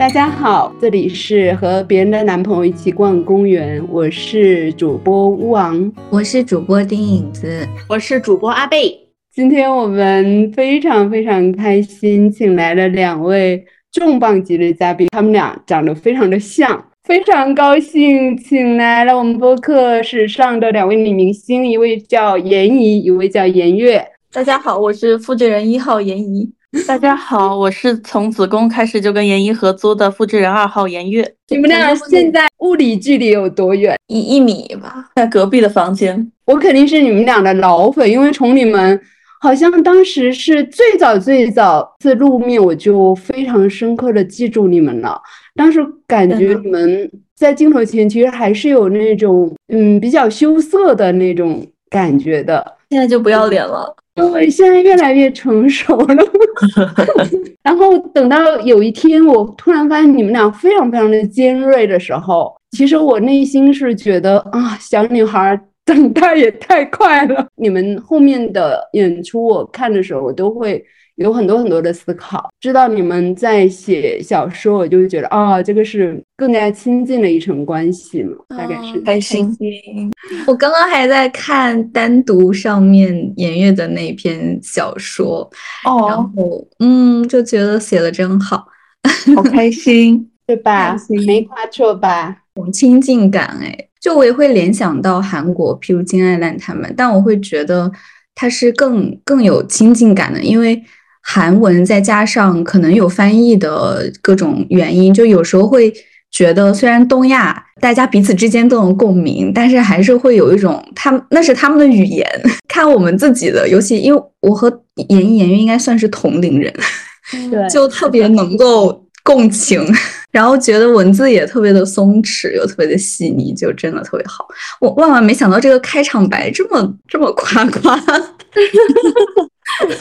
大家好，这里是和别人的男朋友一起逛公园，我是主播乌昂，我是主播丁影子，我是主播阿贝。今天我们非常非常开心，请来了两位重磅级的嘉宾，他们俩长得非常的像，非常高兴，请来了我们播客史上的两位女明星，一位叫严怡，一位叫严月。大家好，我是负责人一号严怡。大家好，我是从子宫开始就跟严一合租的复制人二号严月。你们俩现在物理距离有多远？一一米吧，在隔壁的房间。我肯定是你们俩的老粉，因为从你们好像当时是最早最早次露面，我就非常深刻的记住你们了。当时感觉你们在镜头前其实还是有那种嗯比较羞涩的那种感觉的，现在就不要脸了。对，现在越来越成熟了。然后等到有一天，我突然发现你们俩非常非常的尖锐的时候，其实我内心是觉得啊，小女孩长大也太快了。你们后面的演出，我看的时候，我都会。有很多很多的思考，知道你们在写小说，我就觉得啊，这个是更加亲近的一层关系嘛，大概是开心。我刚刚还在看单独上面颜悦的那篇小说，哦，然后嗯，就觉得写的真好，好开心，对吧？没夸错吧？种亲近感，哎，就我也会联想到韩国，譬如金爱兰他们，但我会觉得它是更更有亲近感的，因为。韩文再加上可能有翻译的各种原因，就有时候会觉得，虽然东亚大家彼此之间都能共鸣，但是还是会有一种他们那是他们的语言，看我们自己的，尤其因为我和言一言月应该算是同龄人，对，就特别能够共情，然后觉得文字也特别的松弛又特别的细腻，就真的特别好。我万万没想到这个开场白这么这么夸夸。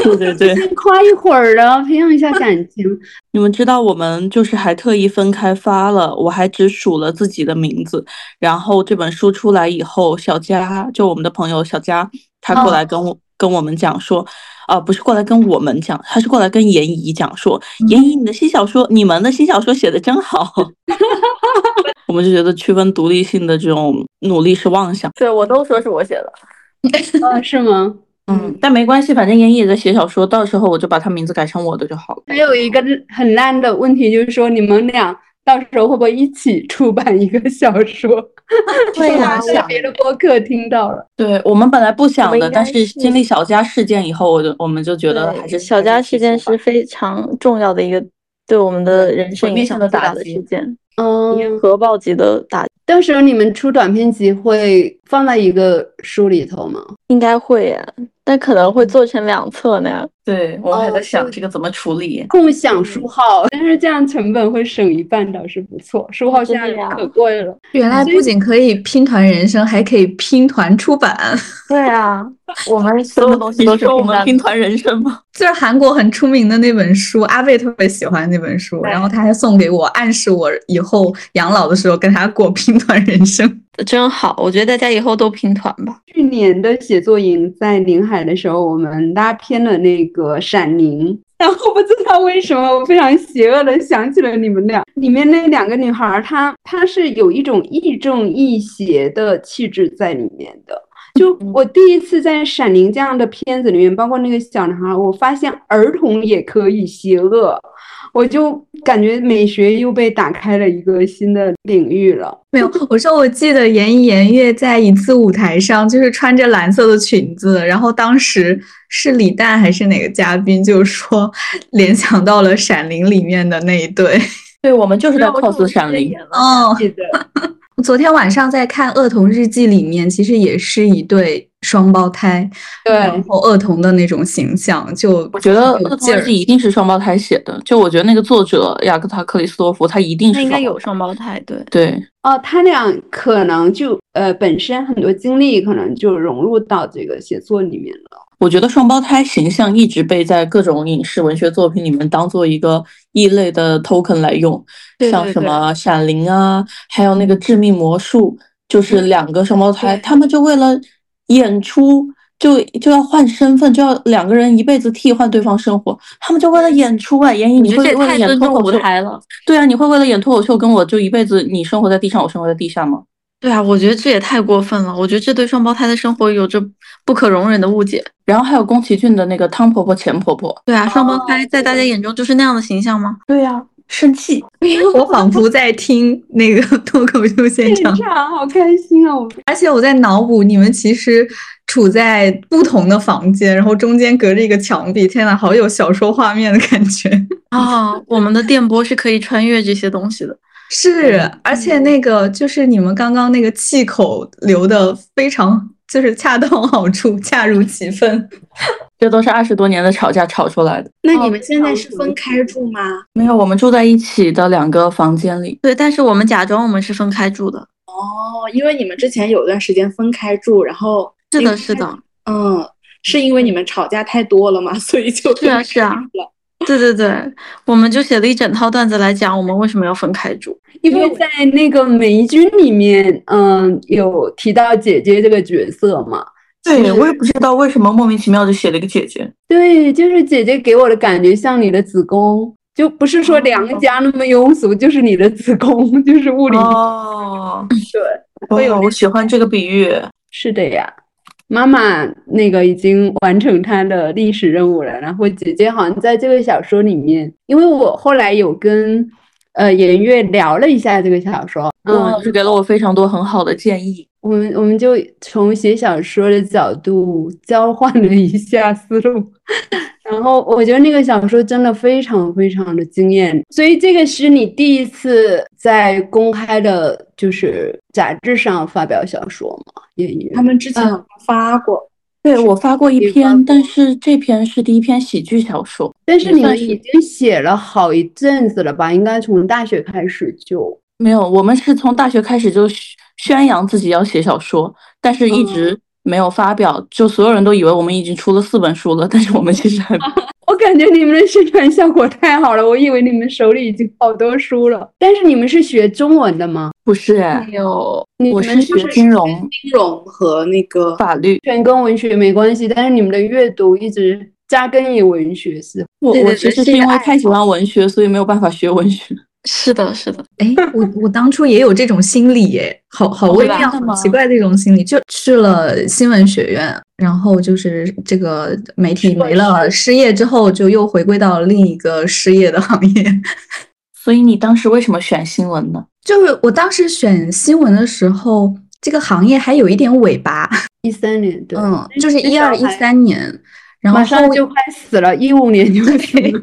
对对对，先夸一会儿的，培养一下感情。你们知道，我们就是还特意分开发了，我还只数了自己的名字。然后这本书出来以后，小佳就我们的朋友小佳，他过来跟我跟我们讲说，啊，不是过来跟我们讲，他是过来跟严怡讲说，严怡，你的新小说，你们的新小说写的真好。我们就觉得区分独立性的这种努力是妄想。对我都说是我写的，啊，是吗？嗯，但没关系，反正严艺也在写小说，到时候我就把他名字改成我的就好了。还有一个很烂的问题，就是说你们俩到时候会不会一起出版一个小说？对呀，在别的播客听到了。对我们本来不想的，但是经历小佳事件以后，我就我们就觉得还是小佳事件是非常重要的一个对我们的人生影响大的事件，嗯，核爆级的打。到时候你们出短篇集会放在一个书里头吗？应该会呀。但可能会做成两册那样。对，我还在想这个怎么处理。共享书号，但是这样成本会省一半，倒是不错。书号现在可贵了。原来不仅可以拼团人生，还可以拼团出版。对啊，我们 所有东西都是我们拼团人生吗？就是韩国很出名的那本书，阿贝特别喜欢那本书，然后他还送给我，暗示我以后养老的时候跟他过拼团人生。真好，我觉得大家以后都拼团吧。去年的写作营在宁海的时候，我们拉偏了那个《闪灵》，然后不知道为什么，我非常邪恶的想起了你们俩。里面那两个女孩，她她是有一种亦正亦邪的气质在里面的。就我第一次在《闪灵》这样的片子里面，包括那个小男孩，我发现儿童也可以邪恶。我就感觉美学又被打开了一个新的领域了。没有，我说我记得严一颜悦在一次舞台上，就是穿着蓝色的裙子，然后当时是李诞还是哪个嘉宾，就说联想到了《闪灵》里面的那一对。对，我们就是在 cos《闪灵》。哦，记得。昨天晚上在看《恶童日记》里面，其实也是一对。双胞胎，对，然后恶童的那种形象，就我觉得恶童是一定是双胞胎写的。就我觉得那个作者雅克塔克里斯多夫，他一定是应该有双胞胎，对对。哦，他俩可能就呃本身很多经历，可能就融入到这个写作里面了。我觉得双胞胎形象一直被在各种影视文学作品里面当做一个异类的 token 来用，像什么《闪灵》啊，还有那个《致命魔术》，就是两个双胞胎，他们就为了。演出就就要换身份，就要两个人一辈子替换对方生活。他们就为了演出啊，演绎你会为了演脱口秀了。对啊，你会为了演脱口秀跟我就一辈子，你生活在地上，我生活在地下吗？对啊，我觉得这也太过分了。我觉得这对双胞胎的生活有着不可容忍的误解。然后还有宫崎骏的那个汤婆婆、钱婆婆。对啊，双胞胎在大家眼中就是那样的形象吗？对呀。生气，我仿佛在听那个 脱口秀现场，好开心啊！而且我在脑补你们其实处在不同的房间，然后中间隔着一个墙壁。天呐，好有小说画面的感觉 啊！我们的电波是可以穿越这些东西的，是，而且那个就是你们刚刚那个气口留的非常。就是恰到好处，恰如其分。这都是二十多年的吵架吵出来的。那你们现在是分开住吗？没有，我们住在一起的两个房间里。对，但是我们假装我们是分开住的。哦，因为你们之前有段时间分开住，然后是的，是的，嗯，是因为你们吵架太多了嘛，所以就是啊，是啊。对对对，我们就写了一整套段子来讲我们为什么要分开住。因为在那个美军里面，嗯，有提到姐姐这个角色嘛。对，我也不知道为什么莫名其妙就写了一个姐姐。对，就是姐姐给我的感觉像你的子宫，就不是说良家那么庸俗，就是你的子宫，就是物理。哦，对，有，我喜欢这个比喻。是的呀。妈妈那个已经完成她的历史任务了，然后姐姐好像在这个小说里面，因为我后来有跟呃颜悦聊了一下这个小说，嗯老师给了我非常多很好的建议，我们我们就从写小说的角度交换了一下思路。然后我觉得那个小说真的非常非常的惊艳，所以这个是你第一次在公开的，就是杂志上发表小说吗？演员他们之前发过，对我发过一篇，但是这篇是第一篇喜剧小说。但是你们已经写了好一阵子了吧？应该从大学开始就没有，我们是从大学开始就宣扬自己要写小说，但是一直。没有发表，就所有人都以为我们已经出了四本书了，但是我们其实还 我感觉你们的宣传效果太好了，我以为你们手里已经好多书了。但是你们是学中文的吗？不是，没有，我是学金融、金融和那个法律，全跟文学没关系。但是你们的阅读一直扎根于文学，是？我我其实是因为太喜欢文学，所以没有办法学文学。是的，是的，哎，我我当初也有这种心理，哎，好好微妙、奇怪的一种心理，就去了新闻学院，然后就是这个媒体没了，失业之后就又回归到另一个失业的行业。所以你当时为什么选新闻呢？就是我当时选新闻的时候，这个行业还有一点尾巴。一三年，对，嗯，就是一二一三年。然后马上就快死了，一五年就死了。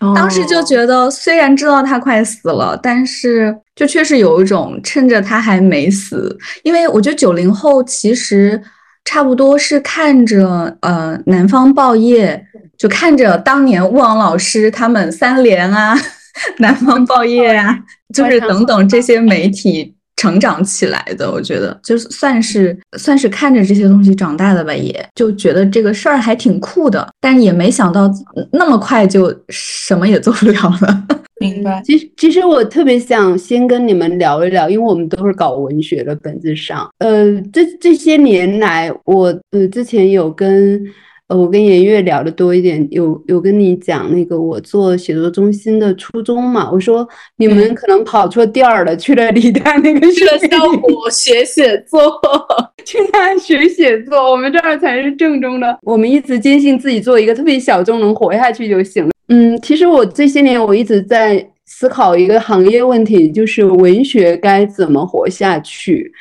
当时就觉得，虽然知道他快死了，但是就确实有一种趁着他还没死，因为我觉得九零后其实差不多是看着呃南方报业，就看着当年勿忘老师他们三联啊、南方报业啊，就是等等这些媒体。成长起来的，我觉得就算是算是看着这些东西长大的吧，也就觉得这个事儿还挺酷的，但也没想到那么快就什么也做不了了。明白。其实其实我特别想先跟你们聊一聊，因为我们都是搞文学的，本质上，呃，这这些年来，我呃之前有跟。呃，我跟颜悦聊的多一点，有有跟你讲那个我做写作中心的初衷嘛？我说你们可能跑错店儿了，去了李诞那个去了效果学写作，去那学写作，我们这儿才是正宗的。我们一直坚信自己做一个特别小众，能活下去就行了。嗯，其实我这些年我一直在思考一个行业问题，就是文学该怎么活下去。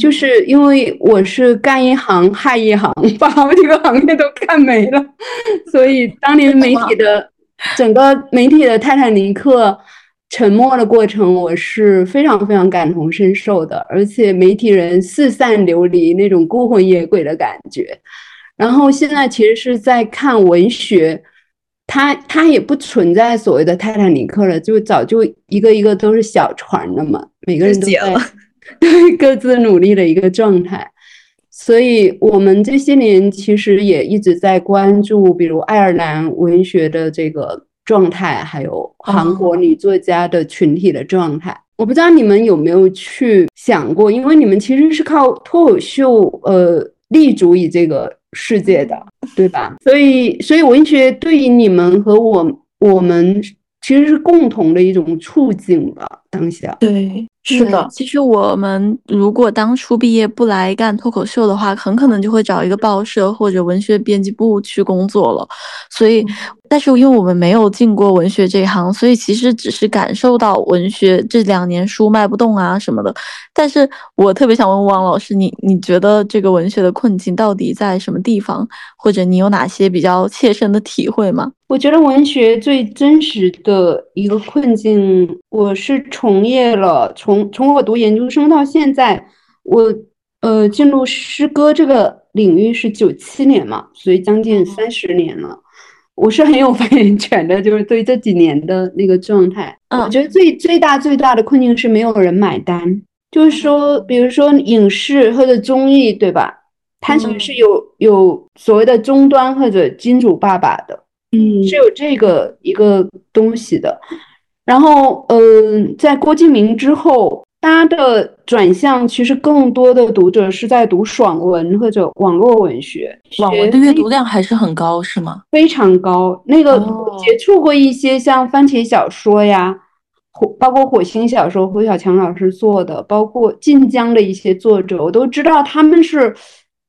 就是因为我是干一行害一行，把好几个行业都干没了，所以当年媒体的整个媒体的泰坦尼克沉没的过程，我是非常非常感同身受的。而且媒体人四散流离，那种孤魂野鬼的感觉。然后现在其实是在看文学，它它也不存在所谓的泰坦尼克了，就早就一个一个都是小船了嘛，每个人都在。对各自努力的一个状态，所以我们这些年其实也一直在关注，比如爱尔兰文学的这个状态，还有韩国女作家的群体的状态。我不知道你们有没有去想过，因为你们其实是靠脱口秀呃立足于这个世界的，对吧？所以，所以文学对于你们和我我们其实是共同的一种促进吧，当下。对，是的。其实我们如果当初毕业不来干脱口秀的话，很可能就会找一个报社或者文学编辑部去工作了。所以。但是因为我们没有进过文学这一行，所以其实只是感受到文学这两年书卖不动啊什么的。但是我特别想问王老师，你你觉得这个文学的困境到底在什么地方，或者你有哪些比较切身的体会吗？我觉得文学最真实的一个困境，我是从业了，从从我读研究生到现在，我呃进入诗歌这个领域是九七年嘛，所以将近三十年了。我是很有 发言权的，就是对这几年的那个状态，我觉得最最大最大的困境是没有人买单。就是说，比如说影视或者综艺，对吧？它其实是有有所谓的终端或者金主爸爸的，嗯，是有这个一个东西的。然后，嗯，在郭敬明之后。大家的转向其实更多的读者是在读爽文或者网络文学，网文的阅读量还是很高，是吗？非常高。那个接触过一些像番茄小说呀，火包括火星小说，胡小强老师做的，包括晋江的一些作者，我都知道他们是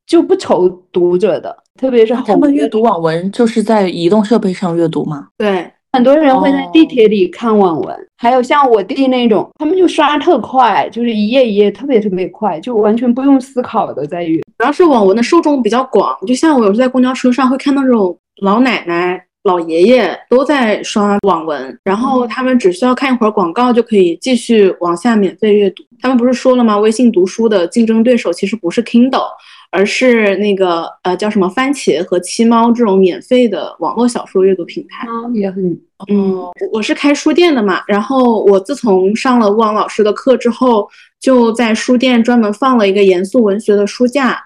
就不愁读者的，特别是他们阅读网文就是在移动设备上阅读吗？对。很多人会在地铁里看网文，还有像我弟那种，他们就刷特快，就是一页一页特别特别快，就完全不用思考的在阅。主要是网文的受众比较广，就像我有时在公交车上会看到这种老奶奶、老爷爷都在刷网文，然后他们只需要看一会儿广告就可以继续往下免费阅读。他们不是说了吗？微信读书的竞争对手其实不是 Kindle。而是那个呃叫什么番茄和七猫这种免费的网络小说阅读平台，也很嗯，我是开书店的嘛，然后我自从上了吴王老师的课之后，就在书店专门放了一个严肃文学的书架，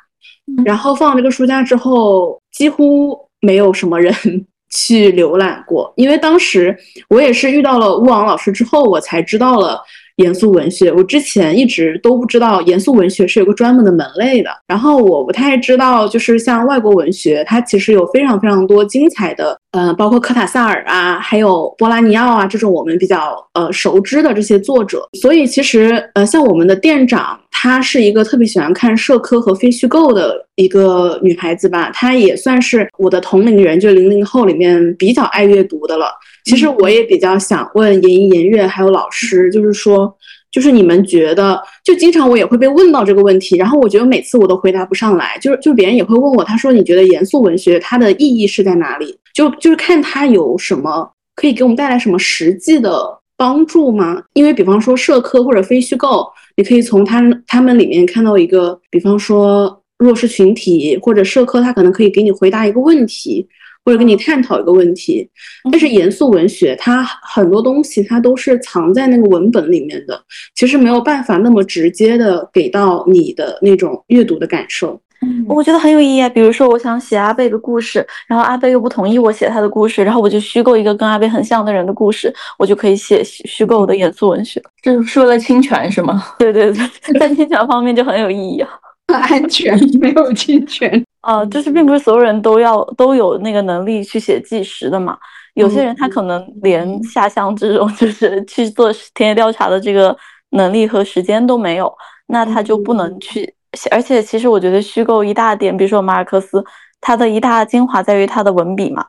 然后放这个书架之后，几乎没有什么人 去浏览过，因为当时我也是遇到了吴王老师之后，我才知道了。严肃文学，我之前一直都不知道严肃文学是有个专门的门类的。然后我不太知道，就是像外国文学，它其实有非常非常多精彩的，呃，包括科塔萨尔啊，还有波拉尼奥啊这种我们比较呃熟知的这些作者。所以其实呃，像我们的店长，她是一个特别喜欢看社科和非虚构的一个女孩子吧，她也算是我的同龄人，就零零后里面比较爱阅读的了。其实我也比较想问严一、严月还有老师，就是说，就是你们觉得，就经常我也会被问到这个问题，然后我觉得每次我都回答不上来，就是就别人也会问我，他说你觉得严肃文学它的意义是在哪里？就就是看它有什么可以给我们带来什么实际的帮助吗？因为比方说社科或者非虚构，你可以从他他们里面看到一个，比方说弱势群体或者社科，他可能可以给你回答一个问题。或者跟你探讨一个问题，但是严肃文学它很多东西它都是藏在那个文本里面的，其实没有办法那么直接的给到你的那种阅读的感受。嗯，我觉得很有意义啊。比如说，我想写阿贝的故事，然后阿贝又不同意我写他的故事，然后我就虚构一个跟阿贝很像的人的故事，我就可以写虚构的严肃文学。这是为了侵权是吗？对对对，在侵权方面就很有意义啊。安全没有侵权。呃，就是并不是所有人都要都有那个能力去写纪实的嘛。有些人他可能连下乡这种 就是去做田野调查的这个能力和时间都没有，那他就不能去。而且其实我觉得虚构一大点，比如说马尔克斯，他的一大精华在于他的文笔嘛。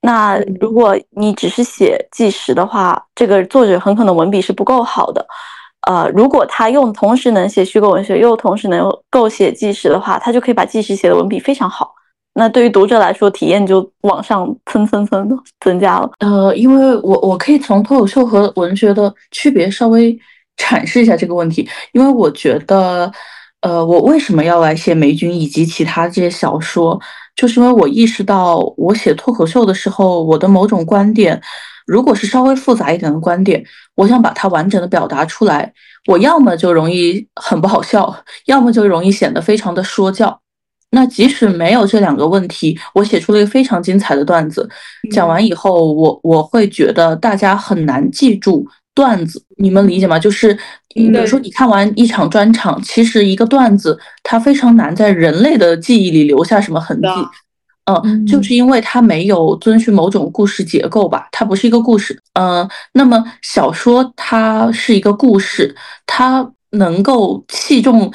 那如果你只是写纪实的话，这个作者很可能文笔是不够好的。呃，如果他用同时能写虚构文学，又同时能够写纪实的话，他就可以把纪实写的文笔非常好。那对于读者来说，体验就往上蹭蹭蹭 增加了。呃，因为我我可以从脱口秀和文学的区别稍微阐释一下这个问题。因为我觉得，呃，我为什么要来写霉菌以及其他这些小说，就是因为我意识到，我写脱口秀的时候，我的某种观点。如果是稍微复杂一点的观点，我想把它完整的表达出来，我要么就容易很不好笑，要么就容易显得非常的说教。那即使没有这两个问题，我写出了一个非常精彩的段子，讲完以后，我我会觉得大家很难记住段子，你们理解吗？就是比如说你看完一场专场，其实一个段子它非常难在人类的记忆里留下什么痕迹。嗯，就是因为它没有遵循某种故事结构吧，它不是一个故事。嗯，那么小说它是一个故事，它能够器重，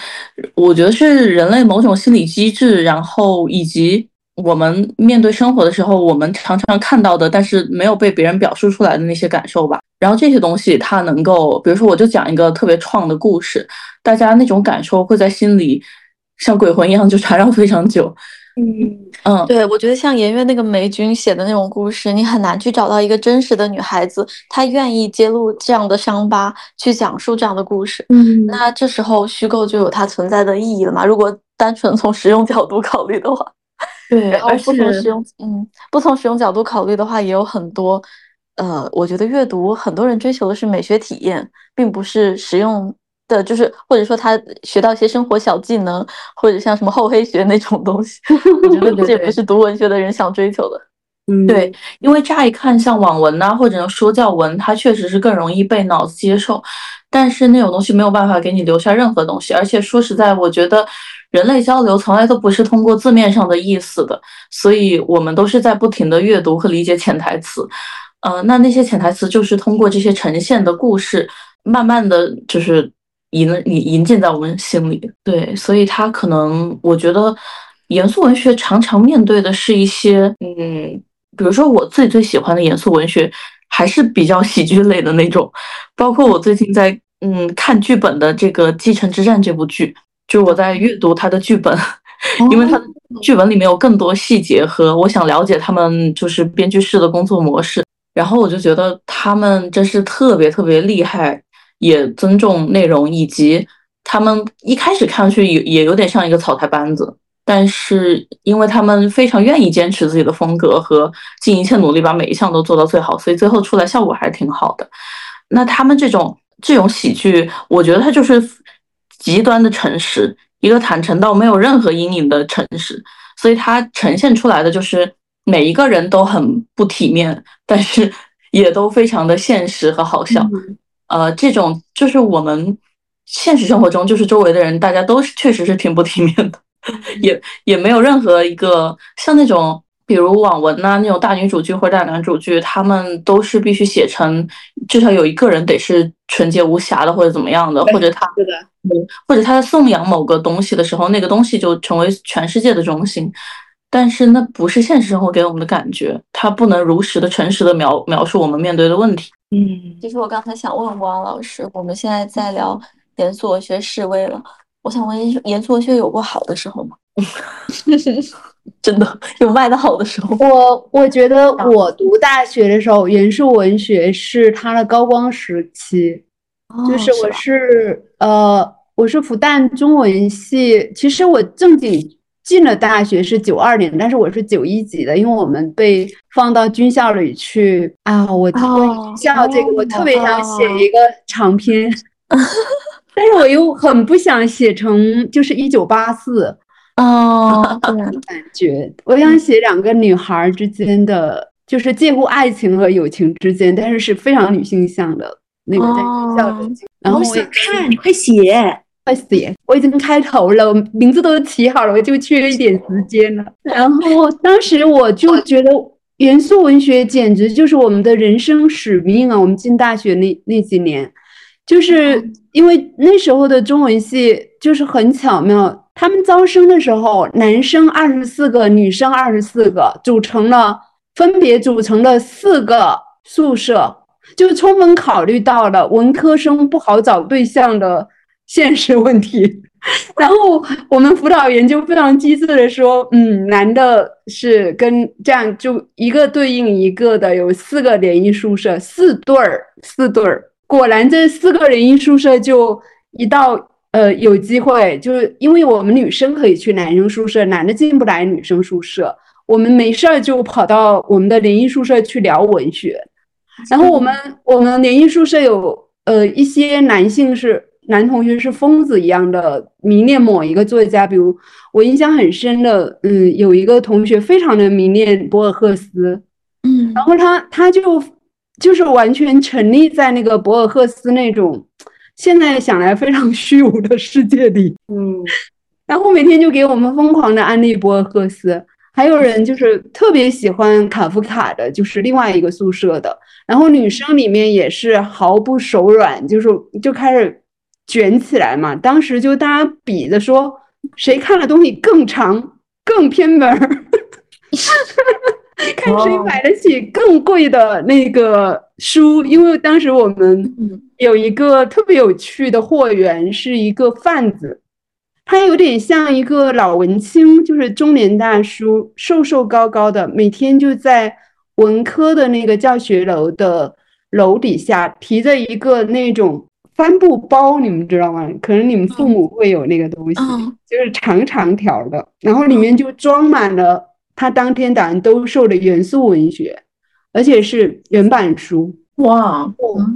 我觉得是人类某种心理机制，然后以及我们面对生活的时候，我们常常看到的，但是没有被别人表述出来的那些感受吧。然后这些东西它能够，比如说我就讲一个特别创的故事，大家那种感受会在心里像鬼魂一样就缠绕非常久。嗯嗯，对，我觉得像颜悦那个梅君写的那种故事，你很难去找到一个真实的女孩子，她愿意揭露这样的伤疤，去讲述这样的故事。嗯，那这时候虚构就有它存在的意义了嘛？如果单纯从实用角度考虑的话，对，而不从实用，嗯，不从实用角度考虑的话，也有很多，呃，我觉得阅读很多人追求的是美学体验，并不是实用。的就是，或者说他学到一些生活小技能，或者像什么厚黑学那种东西，我觉得这不是读文学的人想追求的。嗯，对，因为乍一看像网文呐，或者说教文，它确实是更容易被脑子接受，但是那种东西没有办法给你留下任何东西。而且说实在，我觉得人类交流从来都不是通过字面上的意思的，所以我们都是在不停的阅读和理解潜台词。呃，那那些潜台词就是通过这些呈现的故事，慢慢的就是。引引引进在我们心里，对，所以他可能，我觉得严肃文学常常面对的是一些，嗯，比如说我自己最喜欢的严肃文学，还是比较喜剧类的那种，包括我最近在嗯看剧本的这个《继承之战》这部剧，就是我在阅读他的剧本，因为他的剧本里面有更多细节和我想了解他们就是编剧室的工作模式，然后我就觉得他们真是特别特别厉害。也尊重内容，以及他们一开始看上去也也有点像一个草台班子，但是因为他们非常愿意坚持自己的风格和尽一切努力把每一项都做到最好，所以最后出来效果还是挺好的。那他们这种这种喜剧，我觉得它就是极端的诚实，一个坦诚到没有任何阴影的诚实，所以它呈现出来的就是每一个人都很不体面，但是也都非常的现实和好笑。呃，这种就是我们现实生活中，就是周围的人，大家都是确实是挺不体面的，也也没有任何一个像那种，比如网文呐那种大女主剧或者大男主剧，他们都是必须写成至少有一个人得是纯洁无瑕的，或者怎么样的，或者他对的，或者他在颂扬某个东西的时候，那个东西就成为全世界的中心。但是那不是现实生活给我们的感觉，它不能如实的、诚实的描描述我们面对的问题。嗯，其实我刚才想问王老师，我们现在在聊严肃文学示威了，我想问，严肃文学有过好的时候吗？真的有卖的好的时候？我我觉得我读大学的时候，严肃文学是它的高光时期，就是我是呃，我是复旦中文系，其实我正经。进了大学是九二年，但是我是九一级的，因为我们被放到军校里去啊。我军校这个我特别想写一个长篇，但是我又很不想写成就是一九八四哦，感觉我想写两个女孩之间的，就是介乎爱情和友情之间，但是是非常女性向的那个在军校的。然后我想看，你快写。快写！我已经开头了，名字都起好了，我就缺一点时间了。然后当时我就觉得，元素文学简直就是我们的人生使命啊！我们进大学那那几年，就是因为那时候的中文系就是很巧妙，他们招生的时候，男生二十四个，女生二十四个，组成了分别组成了四个宿舍，就充分考虑到了文科生不好找对象的。现实问题，然后我们辅导员就非常机智的说，嗯，男的是跟这样就一个对应一个的，有四个联谊宿舍，四对儿，四对儿。果然这四个联谊宿舍就一到呃有机会，就是因为我们女生可以去男生宿舍，男的进不来女生宿舍，我们没事儿就跑到我们的联谊宿舍去聊文学。然后我们我们联谊宿舍有呃一些男性是。男同学是疯子一样的迷恋某一个作家，比如我印象很深的，嗯，有一个同学非常的迷恋博尔赫斯，嗯，然后他他就就是完全沉溺在那个博尔赫斯那种现在想来非常虚无的世界里。嗯，然后每天就给我们疯狂的安利博尔赫斯，还有人就是特别喜欢卡夫卡的，就是另外一个宿舍的。然后女生里面也是毫不手软，就是就开始卷起来嘛。当时就大家比着说，谁看的东西更长、更偏门儿，看谁买得起更贵的那个书。因为当时我们有一个特别有趣的货源，是一个贩子，他有点像一个老文青，就是中年大叔，瘦瘦高高的，每天就在。文科的那个教学楼的楼底下提着一个那种帆布包，你们知道吗？可能你们父母会有那个东西，就是长长条的，然后里面就装满了他当天打算兜售的元素文学，而且是原版书。哇！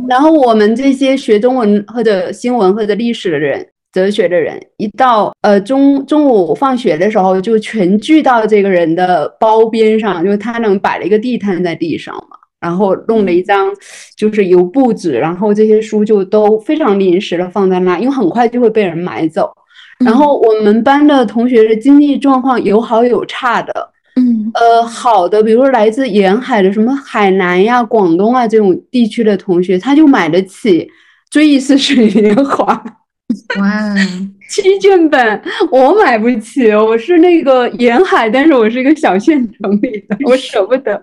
然后我们这些学中文或者新闻或者历史的人。哲学的人一到呃中中午放学的时候，就全聚到这个人的包边上，就是他能摆了一个地摊在地上嘛，然后弄了一张就是油布纸，然后这些书就都非常临时的放在那，因为很快就会被人买走。然后我们班的同学的经济状况有好有差的，嗯呃好的，比如说来自沿海的什么海南呀、广东啊这种地区的同学，他就买得起《追忆似水年华》。哇，七卷本我买不起，我是那个沿海，但是我是一个小县城里的，我舍不得。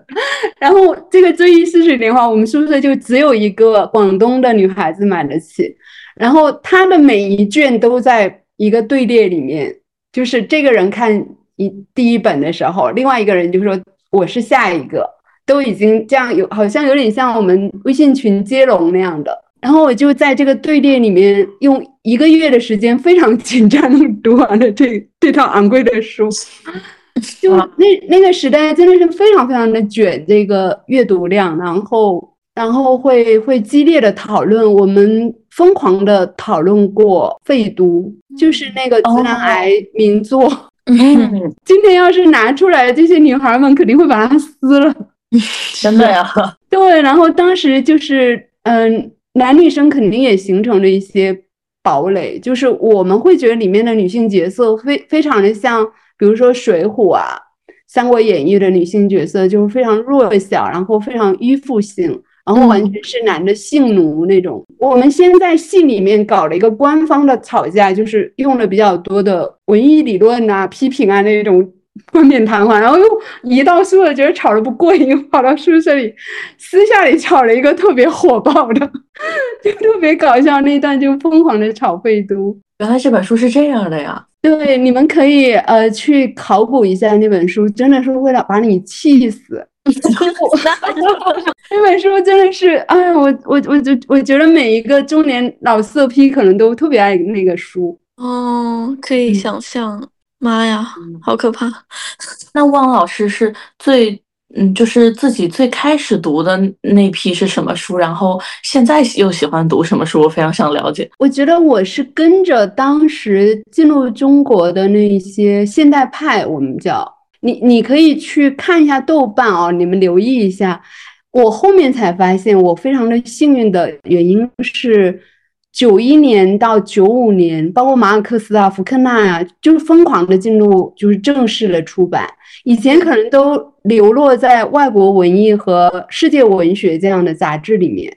然后这个《追忆似水年华》，我们宿舍就只有一个广东的女孩子买得起。然后她的每一卷都在一个队列里面，就是这个人看一第一本的时候，另外一个人就说我是下一个，都已经这样有，好像有点像我们微信群接龙那样的。然后我就在这个队列里面用一个月的时间，非常紧张的读完了这这套昂贵的书。就那那个时代真的是非常非常的卷，这个阅读量，然后然后会会激烈的讨论，我们疯狂的讨论过废都，就是那个自然癌名作。嗯，今天要是拿出来，这些女孩们肯定会把它撕了。真的呀？对，然后当时就是嗯。男女生肯定也形成了一些堡垒，就是我们会觉得里面的女性角色非非常的像，比如说《水浒》啊，《三国演义》的女性角色就是非常弱小，然后非常依附性，然后完全是男的性奴那种。我们先在戏里面搞了一个官方的吵架，就是用了比较多的文艺理论啊、批评啊那种。冠冕堂皇，然后又一到宿舍觉得吵得不过瘾，跑到宿舍里 私下里吵了一个特别火爆的，就特别搞笑那段，就疯狂的吵废都。原来这本书是这样的呀？对，你们可以呃去考古一下那本书，真的是为了把你气死。那本书真的是，哎呀，我我我就我觉得每一个中年老色批可能都特别爱那个书。哦，可以想象。妈呀，好可怕！那汪老师是最嗯，就是自己最开始读的那批是什么书？然后现在又喜欢读什么书？我非常想了解。我觉得我是跟着当时进入中国的那些现代派，我们叫你，你可以去看一下豆瓣哦，你们留意一下。我后面才发现，我非常的幸运的原因是。九一年到九五年，包括马尔克斯啊、福克纳啊，就是疯狂的进入就是正式的出版。以前可能都流落在外国文艺和世界文学这样的杂志里面。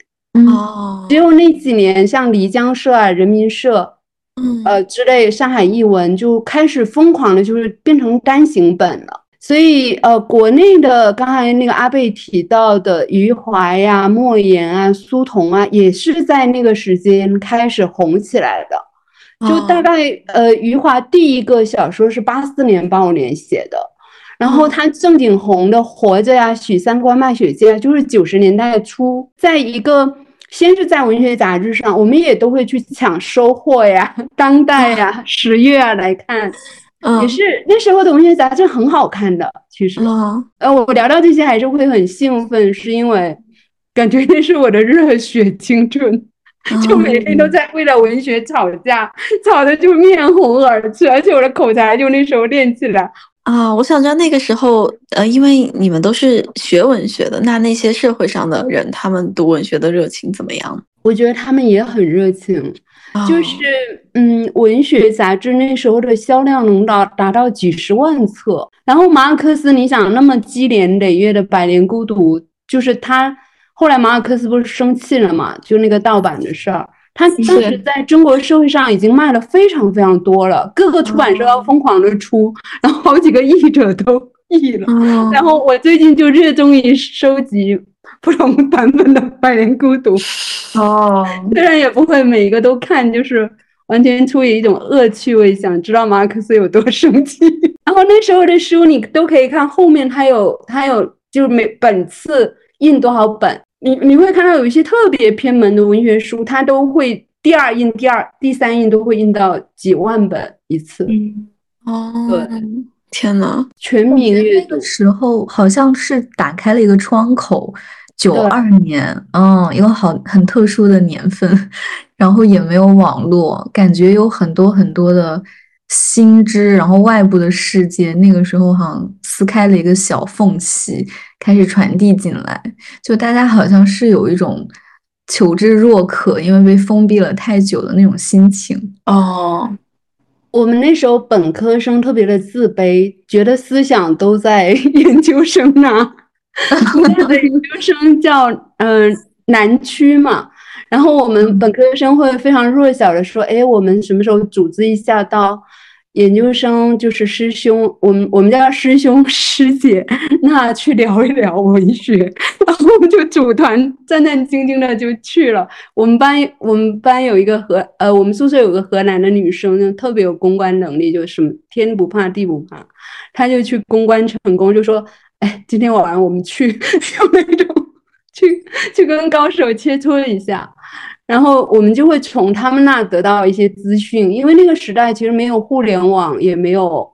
哦，只有那几年，像漓江社啊、人民社，嗯，呃之类，上海译文就开始疯狂的，就是变成单行本了。所以，呃，国内的刚才那个阿贝提到的余华呀、莫言啊、苏童啊，也是在那个时间开始红起来的。就大概，呃，余华第一个小说是八四年、八五年写的，然后他正经红的《活着》呀、《许三观卖血记》啊，就是九十年代初，在一个先是在文学杂志上，我们也都会去抢《收获》呀、《当代》呀、《十月》啊来看。也是那时候的文学杂志很好看的，其实，呃，我聊到这些还是会很兴奋，是因为感觉那是我的热血青春，就每天都在。为了文学吵架，吵的就面红耳赤，而且我的口才就那时候练起来，啊，我想知道那个时候，呃，因为你们都是学文学的，那那些社会上的人，他们读文学的热情怎么样？我觉得他们也很热情，就是嗯，文学杂志那时候的销量能达达到几十万册。然后马尔克斯，你想那么积年累月的《百年孤独》，就是他后来马尔克斯不是生气了嘛？就那个盗版的事儿。他当时在中国社会上已经卖了非常非常多了，各个出版社要疯狂的出，然后好几个译者都译了。然后我最近就热衷于收集不同版本的《百年孤独》。哦，虽然也不会每一个都看，就是完全出于一种恶趣味，想知道马克思有多生气。然后那时候的书你都可以看，后面它有它有就是每本次印多少本。你你会看到有一些特别偏门的文学书，它都会第二印、第二、第三印都会印到几万本一次。嗯，哦，对，天呐，全民阅读时候好像是打开了一个窗口，九二年，嗯，一个好很特殊的年份，然后也没有网络，感觉有很多很多的。心知，然后外部的世界，那个时候好像撕开了一个小缝隙，开始传递进来。就大家好像是有一种求知若渴，因为被封闭了太久的那种心情。哦，我们那时候本科生特别的自卑，觉得思想都在 研究生那，那的研究生叫嗯南区嘛。然后我们本科生会非常弱小的说：“哎，我们什么时候组织一下到？”研究生就是师兄，我们我们家师兄师姐，那去聊一聊文学，然后我们就组团战战兢兢的就去了。我们班我们班有一个河呃，我们宿舍有个河南的女生，特别有公关能力，就什么天不怕地不怕，她就去公关成功，就说：“哎，今天晚上我们去，就那种去去跟高手切磋一下。”然后我们就会从他们那得到一些资讯，因为那个时代其实没有互联网，也没有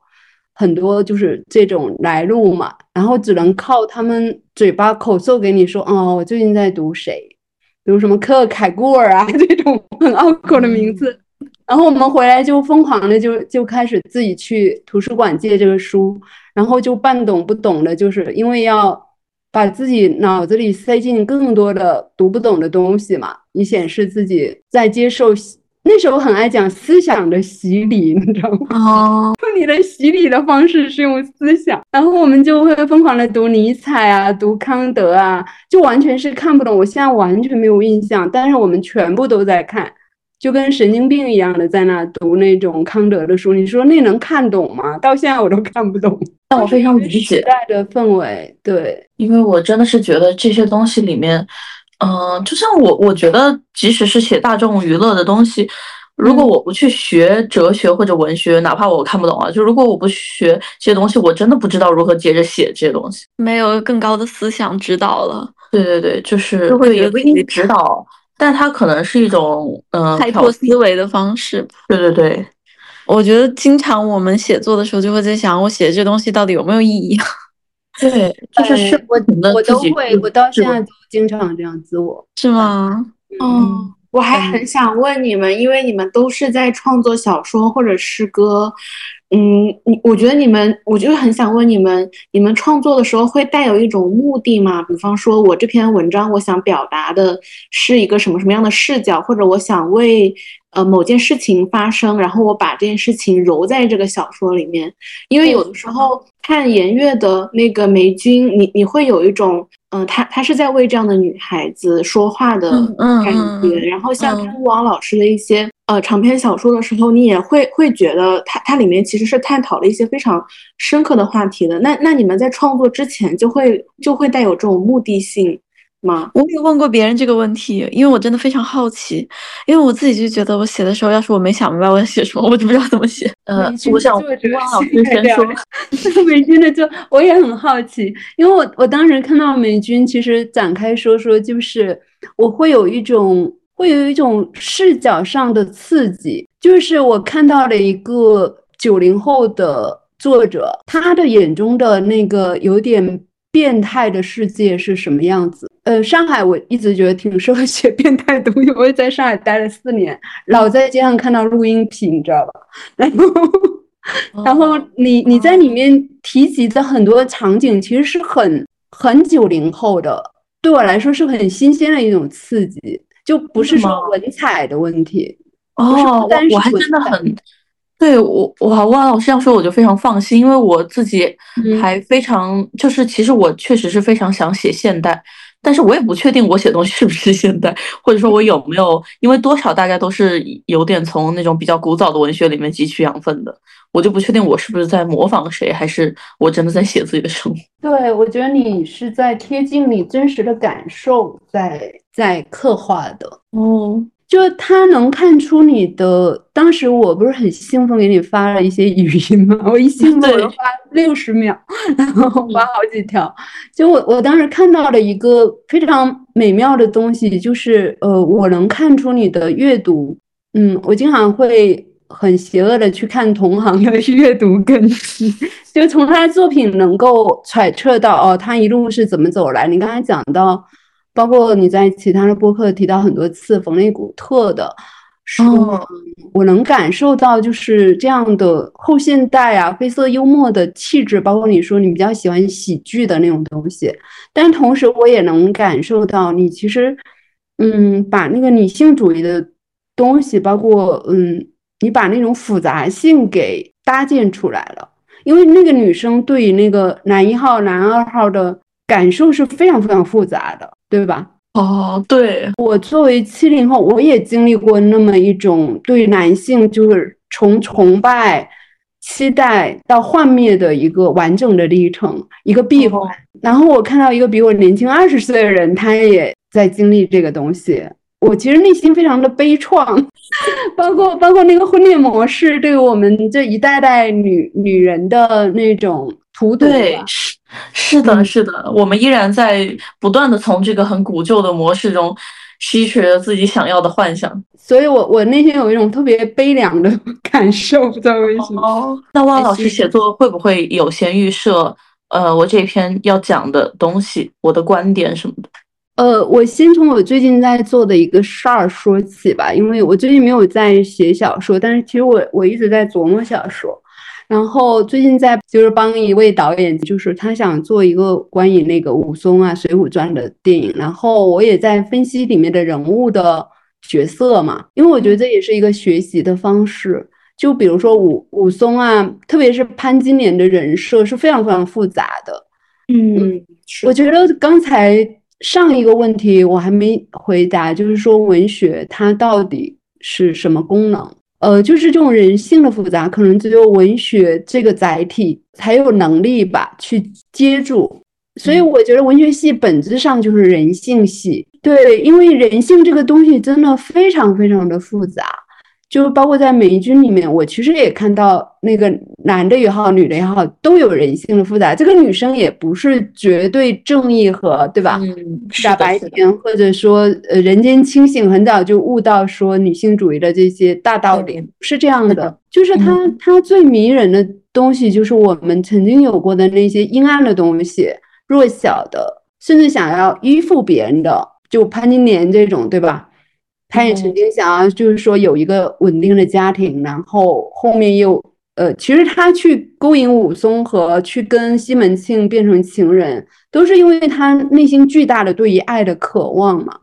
很多就是这种来路嘛，然后只能靠他们嘴巴口授给你说，哦，我最近在读谁，比如什么克凯固尔啊这种很拗口的名字，然后我们回来就疯狂的就就开始自己去图书馆借这个书，然后就半懂不懂的，就是因为要。把自己脑子里塞进更多的读不懂的东西嘛，以显示自己在接受。那时候很爱讲思想的洗礼，你知道吗？哦，你的洗礼的方式是用思想，然后我们就会疯狂的读尼采啊，读康德啊，就完全是看不懂。我现在完全没有印象，但是我们全部都在看。就跟神经病一样的在那读那种康德的书，你说那能看懂吗？到现在我都看不懂。但我非常理解时代的氛围，对，因为我真的是觉得这些东西里面，嗯，就像我，我觉得即使是写大众娱乐的东西，如果我不去学哲学或者文学，哪怕我看不懂啊，就如果我不学这些东西，我真的不知道如何接着写这些东西，没有更高的思想指导了。对对对，就是就会也不一定指导。但它可能是一种嗯开拓思维的方式。对对对，我觉得经常我们写作的时候就会在想，我写这东西到底有没有意义？对，就是是我我都会，我到现在都经常这样自我，是吗？嗯，我还很想问你们，因为你们都是在创作小说或者诗歌。嗯，你我觉得你们，我就很想问你们，你们创作的时候会带有一种目的吗？比方说，我这篇文章我想表达的是一个什么什么样的视角，或者我想为呃某件事情发生，然后我把这件事情揉在这个小说里面。因为有的时候看颜悦的那个梅君，你你会有一种，嗯，他他是在为这样的女孩子说话的感觉。然后像吴王老师的一些。呃，长篇小说的时候，你也会会觉得它它里面其实是探讨了一些非常深刻的话题的。那那你们在创作之前就会就会带有这种目的性吗？我有问过别人这个问题，因为我真的非常好奇，因为我自己就觉得我写的时候，要是我没想明白我要写什么，我就不知道怎么写。呃，我想汪老师先说。美军的就我也很好奇，因为我我当时看到美军其实展开说说，就是我会有一种。会有一种视角上的刺激，就是我看到了一个九零后的作者，他的眼中的那个有点变态的世界是什么样子？呃，上海我一直觉得挺适合写变态东西，我也在上海待了四年，老在街上看到录音癖，你知道吧？然后，然后你你在里面提及的很多场景，其实是很很九零后的，对我来说是很新鲜的一种刺激，就不是说文采的问题。哦，我我还真的很。对我，哇，汪老师这样说我就非常放心，因为我自己还非常就是，其实我确实是非常想写现代，但是我也不确定我写东西是不是现代，或者说我有没有，因为多少大家都是有点从那种比较古早的文学里面汲取养分的，我就不确定我是不是在模仿谁，还是我真的在写自己的生活。对，我觉得你是在贴近你真实的感受，在在刻画的。哦。就他能看出你的，当时我不是很兴奋给你发了一些语音吗？我一兴奋我发六十秒，然后发好几条。就我我当时看到了一个非常美妙的东西，就是呃，我能看出你的阅读。嗯，我经常会很邪恶的去看同行的阅读更新，就从他的作品能够揣测到哦，他一路是怎么走来。你刚才讲到。包括你在其他的播客提到很多次冯内古特的书，我能感受到就是这样的后现代啊，黑色幽默的气质。包括你说你比较喜欢喜剧的那种东西，但同时我也能感受到你其实，嗯，把那个女性主义的东西，包括嗯，你把那种复杂性给搭建出来了。因为那个女生对于那个男一号、男二号的感受是非常非常复杂的。对吧？哦，对我作为七零后，我也经历过那么一种对男性就是从崇拜、期待到幻灭的一个完整的历程，一个闭环。然后我看到一个比我年轻二十岁的人，他也在经历这个东西，我其实内心非常的悲怆，包括包括那个婚恋模式对我们这一代代女女人的那种荼毒。对。是的，是的，我们依然在不断的从这个很古旧的模式中吸取了自己想要的幻想，所以我我内心有一种特别悲凉的 感受，不知道为什么。哦，那汪老师写作会不会有先预设？呃，我这篇要讲的东西，我的观点什么的？呃，我先从我最近在做的一个事儿说起吧，因为我最近没有在写小说，但是其实我我一直在琢磨小说。然后最近在就是帮一位导演，就是他想做一个关于那个武松啊《水浒传》的电影，然后我也在分析里面的人物的角色嘛，因为我觉得这也是一个学习的方式。就比如说武武松啊，特别是潘金莲的人设是非常非常复杂的。嗯，我觉得刚才上一个问题我还没回答，就是说文学它到底是什么功能？呃，就是这种人性的复杂，可能只有文学这个载体才有能力吧去接住。所以我觉得文学系本质上就是人性系，对，因为人性这个东西真的非常非常的复杂。就包括在美军里面，我其实也看到那个男的也好，女的也好，都有人性的复杂。这个女生也不是绝对正义和对吧？傻白甜，或者说呃人间清醒，很早就悟到说女性主义的这些大道理，是这样的。就是她她最迷人的东西，就是我们曾经有过的那些阴暗的东西，弱小的，甚至想要依附别人的，就潘金莲这种，对吧？他也曾经想要，就是说有一个稳定的家庭，然后后面又呃，其实他去勾引武松和去跟西门庆变成情人，都是因为他内心巨大的对于爱的渴望嘛。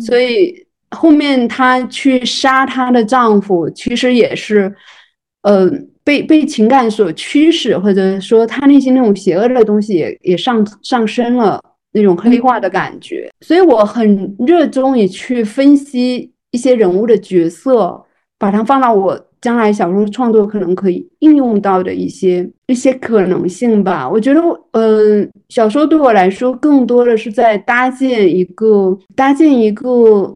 所以后面他去杀她的丈夫，其实也是呃被被情感所驱使，或者说他内心那种邪恶的东西也也上上升了。那种黑化的感觉，所以我很热衷于去分析一些人物的角色，把它放到我将来小说创作可能可以应用到的一些一些可能性吧。我觉得，嗯，小说对我来说更多的是在搭建一个搭建一个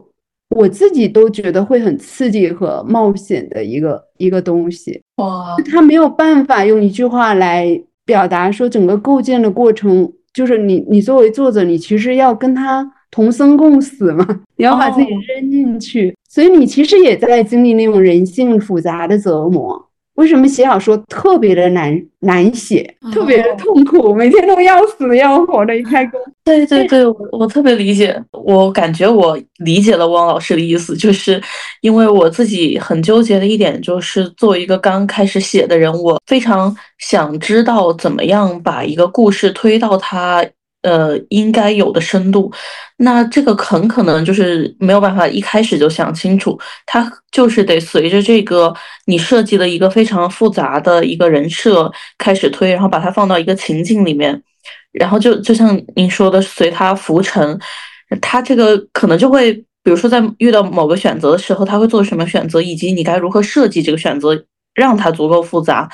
我自己都觉得会很刺激和冒险的一个一个东西。哇，他没有办法用一句话来表达说整个构建的过程。就是你，你作为作者，你其实要跟他同生共死嘛，你要把自己扔进去，所以你其实也在经历那种人性复杂的折磨。为什么写小说特别的难难写，特别的痛苦，每天都要死要活的。一开工，对对对，我我特别理解，我感觉我理解了汪老师的意思，就是因为我自己很纠结的一点，就是作为一个刚开始写的人，我非常想知道怎么样把一个故事推到它。呃，应该有的深度，那这个很可能就是没有办法一开始就想清楚，它就是得随着这个你设计的一个非常复杂的一个人设开始推，然后把它放到一个情境里面，然后就就像您说的，随它浮沉，它这个可能就会，比如说在遇到某个选择的时候，他会做什么选择，以及你该如何设计这个选择，让它足够复杂。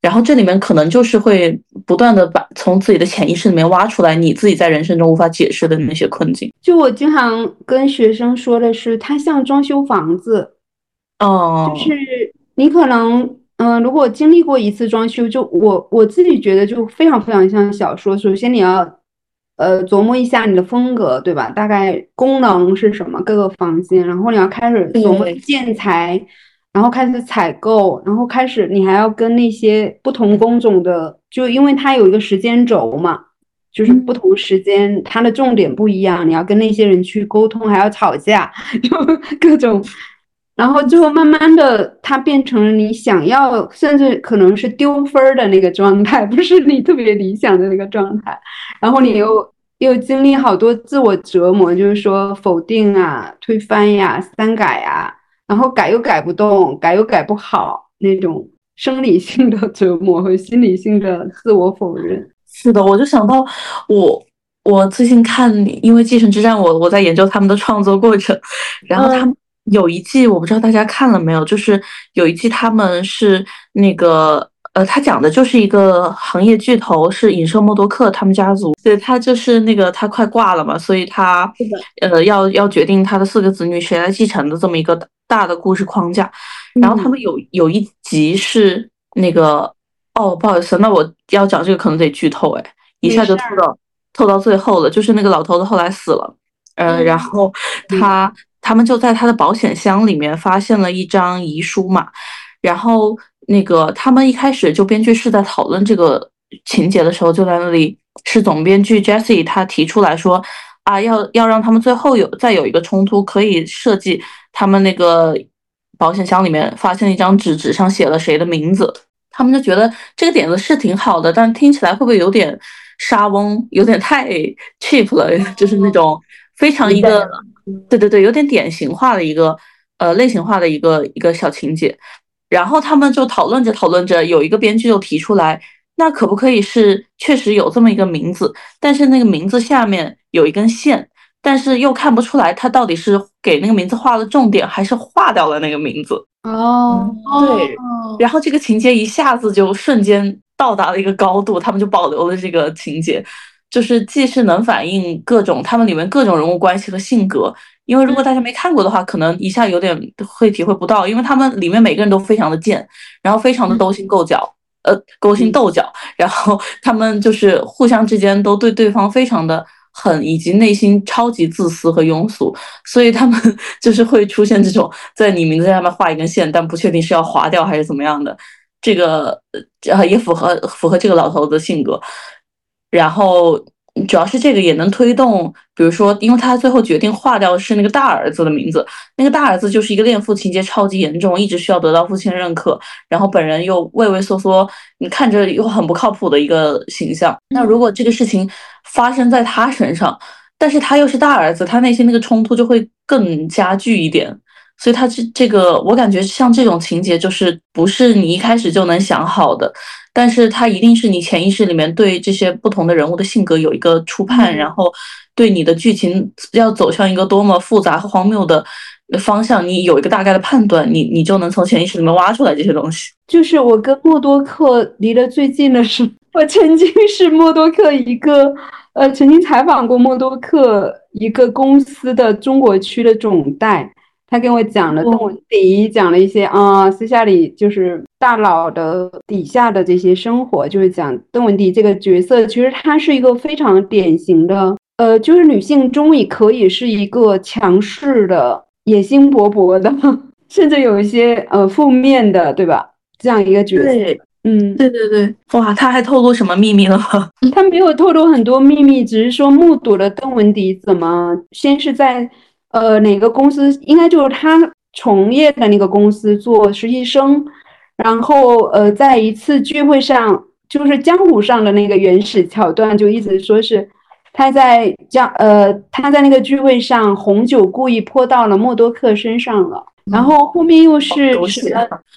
然后这里面可能就是会不断的把从自己的潜意识里面挖出来你自己在人生中无法解释的那些困境。就我经常跟学生说的是，它像装修房子，哦，就是你可能嗯，如果经历过一次装修，就我我自己觉得就非常非常像小说。首先你要呃琢磨一下你的风格，对吧？大概功能是什么？各个房间，然后你要开始琢磨建材。然后开始采购，然后开始你还要跟那些不同工种的，就因为它有一个时间轴嘛，就是不同时间它的重点不一样，你要跟那些人去沟通，还要吵架，就各种，然后最后慢慢的它变成了你想要，甚至可能是丢分儿的那个状态，不是你特别理想的那个状态，然后你又又经历好多自我折磨，就是说否定啊、推翻呀、三改呀。然后改又改不动，改又改不好，那种生理性的 折磨和心理性的自我否认。是的，我就想到我我最近看，因为《继承之战》，我我在研究他们的创作过程。然后他们有一季，我不知道大家看了没有，就是有一季他们是那个呃，他讲的就是一个行业巨头，是影射默多克他们家族。对他就是那个他快挂了嘛，所以他呃要要决定他的四个子女谁来继承的这么一个。大的故事框架，然后他们有有一集是那个哦，不好意思，那我要讲这个可能得剧透哎，一下就透到透到最后了，就是那个老头子后来死了，呃，然后他他们就在他的保险箱里面发现了一张遗书嘛，然后那个他们一开始就编剧是在讨论这个情节的时候，就在那里是总编剧 Jesse 他提出来说啊，要要让他们最后有再有一个冲突，可以设计。他们那个保险箱里面发现了一张纸，纸上写了谁的名字，他们就觉得这个点子是挺好的，但听起来会不会有点沙翁，有点太 cheap 了？就是那种非常一个，对对对，有点典型化的一个呃类型化的一个一个小情节。然后他们就讨论着讨论着，有一个编剧就提出来，那可不可以是确实有这么一个名字，但是那个名字下面有一根线。但是又看不出来，他到底是给那个名字画了重点，还是划掉了那个名字？哦，对。然后这个情节一下子就瞬间到达了一个高度，他们就保留了这个情节，就是既是能反映各种他们里面各种人物关系和性格。因为如果大家没看过的话，可能一下有点会体会不到，因为他们里面每个人都非常的贱，然后非常的勾心斗角，呃，勾心斗角，然后他们就是互相之间都对对方非常的。狠以及内心超级自私和庸俗，所以他们 就是会出现这种在你名字上面画一根线，但不确定是要划掉还是怎么样的。这个呃也符合符合这个老头子的性格，然后。主要是这个也能推动，比如说，因为他最后决定划掉的是那个大儿子的名字，那个大儿子就是一个恋父情节超级严重，一直需要得到父亲认可，然后本人又畏畏缩缩，你看着又很不靠谱的一个形象。那如果这个事情发生在他身上，但是他又是大儿子，他内心那个冲突就会更加剧一点。所以他这这个，我感觉像这种情节，就是不是你一开始就能想好的。但是它一定是你潜意识里面对这些不同的人物的性格有一个初判，然后对你的剧情要走向一个多么复杂和荒谬的方向，你有一个大概的判断，你你就能从潜意识里面挖出来这些东西。就是我跟默多克离得最近的是，我曾经是默多克一个呃，曾经采访过默多克一个公司的中国区的总代。他跟我讲了邓文迪，讲了一些啊，私下里就是大佬的底下的这些生活，就是讲邓文迪这个角色，其实她是一个非常典型的，呃，就是女性中也可以是一个强势的、野心勃勃的，甚至有一些呃负面的，对吧？这样一个角色。对，嗯，对对对，哇，他还透露什么秘密了吗？他没有透露很多秘密，只是说目睹了邓文迪怎么先是在呃哪个公司，应该就是他从业的那个公司做实习生，然后呃在一次聚会上，就是江湖上的那个原始桥段，就一直说是他在江呃他在那个聚会上红酒故意泼到了默多克身上了。然后后面又是？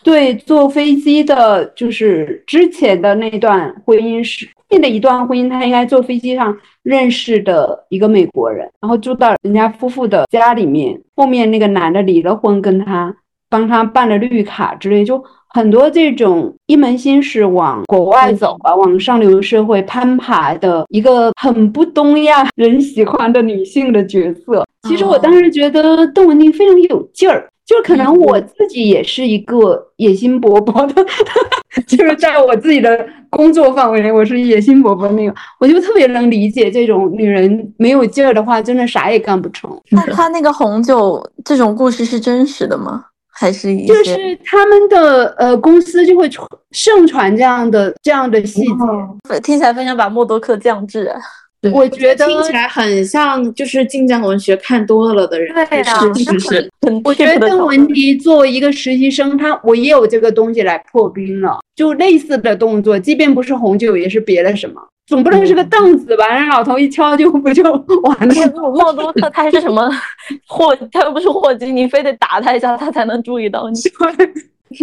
对，坐飞机的，就是之前的那段婚姻是后面的一段婚姻，他应该坐飞机上认识的一个美国人，然后住到人家夫妇的家里面。后面那个男的离了婚，跟他帮他办了绿卡之类，就很多这种一门心思往国外走啊，往上流社会攀爬的一个很不东亚人喜欢的女性的角色。其实我当时觉得邓文迪非常有劲儿。就可能我自己也是一个野心勃勃的，就是在我自己的工作范围内，我是野心勃勃那个，我就特别能理解这种女人没有劲儿的话，真的啥也干不成。那他那个红酒这种故事是真实的吗？还是一就是他们的呃公司就会传盛传这样的这样的细节，听起来非常把默多克降智啊？我觉得听起来很像就是晋江文学看多了的人。对呀是是是，很我觉得邓文迪作为一个实习生，他我也有这个东西来破冰了，就类似的动作，即便不是红酒，也是别的什么，总不能是个凳子吧？让老头一敲就不就 完了？默默多克他是什么 霍？他又不是霍金，你非得打他一下，他才能注意到你。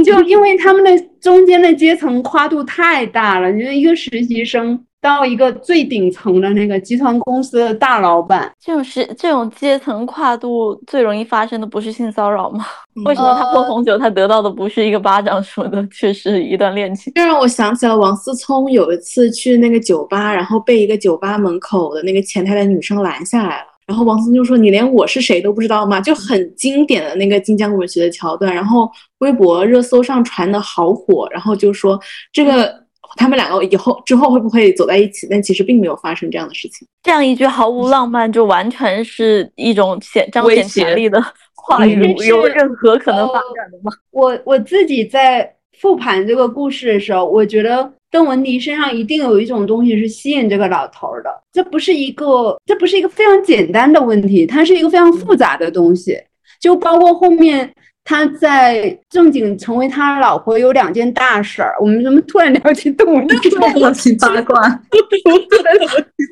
就因为他们的中间的阶层跨度太大了，你说一个实习生到一个最顶层的那个集团公司的大老板，这种是这种阶层跨度最容易发生的不是性骚扰吗？为什么他喝红酒，他得到的不是一个巴掌什么的，却是一段恋情？这让我想起了王思聪有一次去那个酒吧，然后被一个酒吧门口的那个前台的女生拦下来了。然后王思聪就说：“你连我是谁都不知道吗？”就很经典的那个晋江文学的桥段。然后微博热搜上传的好火，然后就说这个他们两个以后之后会不会走在一起？但其实并没有发生这样的事情。这样一句毫无浪漫，就完全是一种显彰显威胁权力的话语嗯，有任何可能发展的吗？我我自己在复盘这个故事的时候，我觉得邓文迪身上一定有一种东西是吸引这个老头儿的，这不是一个，这不是一个非常简单的问题，它是一个非常复杂的东西，就包括后面。他在正经成为他老婆有两件大事儿，我们怎么突然聊起邓文迪？好奇八卦。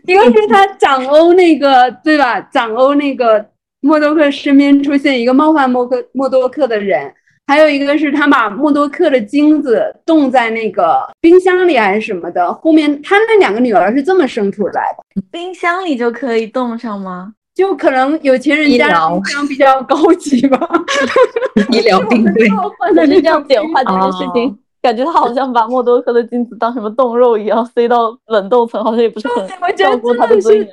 一个是他掌欧那个，对吧？掌欧那个默多克身边出现一个冒犯默克默多克的人，还有一个是他把默多克的精子冻在那个冰箱里还是什么的。后面他那两个女儿是这么生出来的，冰箱里就可以冻上吗？就可能有钱人家的医疗冰箱比较高级吧。医疗定位，换的是这样简化这件事情，感觉他好像把默多克的精子当什么冻肉一样 塞到冷冻层，好像也不是很照顾他的尊严。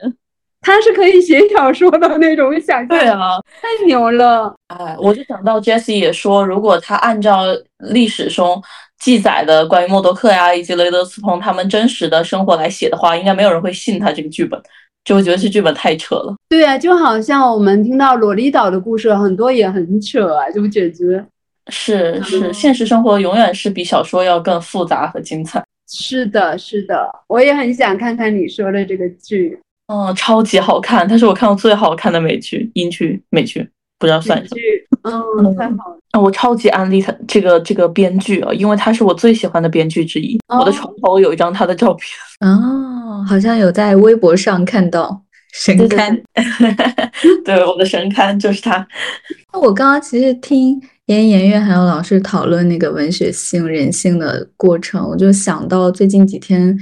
他是可以写小说的那种想象，对啊，太牛了。哎，我就想到 Jessie 也说，如果他按照历史中记载的关于默多克呀以及雷德斯通他们真实的生活来写的话，应该没有人会信他这个剧本，就我觉得这剧本太扯了。对啊，就好像我们听到萝莉岛的故事，很多也很扯啊，就简直是是，嗯现实生活永远是比小说要更复杂和精彩。是的，是的，我也很想看看你说的这个剧嗯，超级好看，它是我看过最好看的美剧，英剧、美剧，不知道算什么。剧，嗯，太好了。啊我超级安利他这个这个编剧啊，因为他是我最喜欢的编剧之一。我的哦床头有一张他的照片。哦，好像有在微博上看到 神对对刊。对，我的神刊就是他。那我刚刚其实听言言月还有老师讨论那个文学性、人性的过程，我就想到最近几天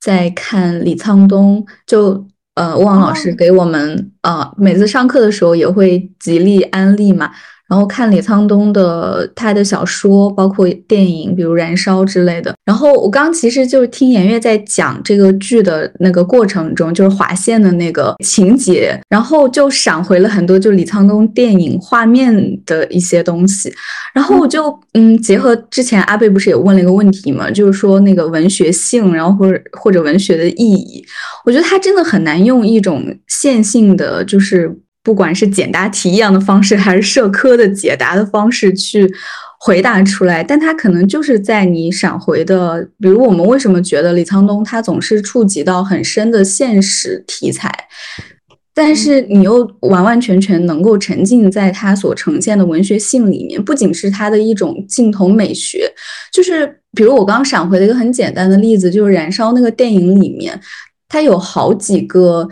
在看李沧东，就呃汪老师给我们呃每次上课的时候也会极力安利嘛。然后看李沧东的他的小说，包括电影，比如《燃烧》之类的。然后我刚其实就是听颜悦在讲这个剧的那个过程中，就是划线的那个情节，然后就闪回了很多就李沧东电影画面的一些东西。然后我就嗯，结合之前阿贝不是也问了一个问题嘛，就是说那个文学性，然后或者或者文学的意义，我觉得他真的很难用一种线性的，就是。不管是简答题一样的方式，还是社科的解答的方式，去回答出来，但它可能就是在你闪回的，比如我们为什么觉得李沧东他总是触及到很深的现实题材，但是你又完完全全能够沉浸在他所呈现的文学性里面，不仅是他的一种镜头美学，就是比如我刚刚闪回的一个很简单的例子，就是《燃烧》那个电影里面，它有好几个。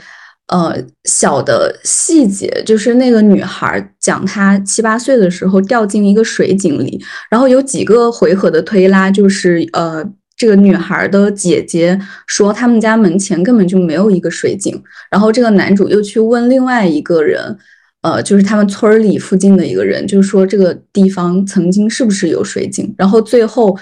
呃，小的细节就是那个女孩讲她七八岁的时候掉进一个水井里，然后有几个回合的推拉，就是呃，这个女孩的姐姐说他们家门前根本就没有一个水井，然后这个男主又去问另外一个人，呃，就是他们村里附近的一个人，就是说这个地方曾经是不是有水井，然后最后。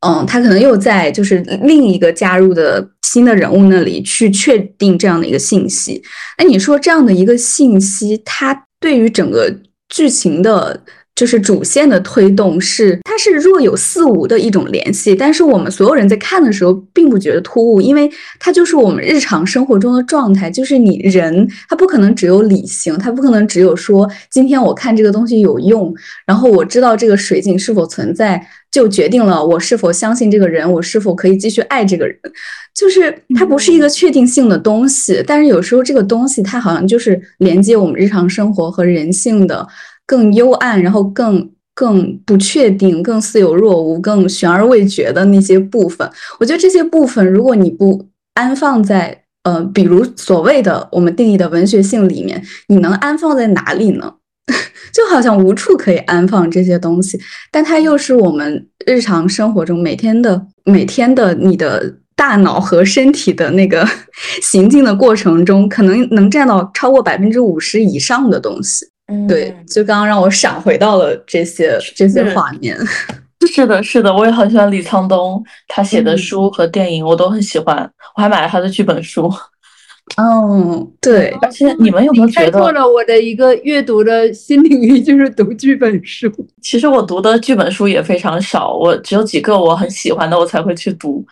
嗯，他可能又在就是另一个加入的新的人物那里去确定这样的一个信息。那，你说这样的一个信息，它对于整个剧情的。就是主线的推动是，它是若有似无的一种联系，但是我们所有人在看的时候并不觉得突兀，因为它就是我们日常生活中的状态。就是你人，他不可能只有理性，他不可能只有说今天我看这个东西有用，然后我知道这个水井是否存在，就决定了我是否相信这个人，我是否可以继续爱这个人。就是它不是一个确定性的东西，但是有时候这个东西它好像就是连接我们日常生活和人性的。更幽暗，然后更更不确定，更似有若无，更悬而未决的那些部分，我觉得这些部分，如果你不安放在呃，比如所谓的我们定义的文学性里面，你能安放在哪里呢？就好像无处可以安放这些东西，但它又是我们日常生活中每天的每天的你的大脑和身体的那个 行进的过程中，可能能占到超过百分之五十以上的东西。对，就刚刚让我闪回到了这些这些画面。是的，是的，我也很喜欢李沧东，他写的书和电影我都很喜欢，我还买了他的剧本书。嗯，对。而且你们有没有觉得，开拓了我的一个阅读的新领域，就是读剧本书。其实我读的剧本书也非常少，我只有几个我很喜欢的，我才会去读。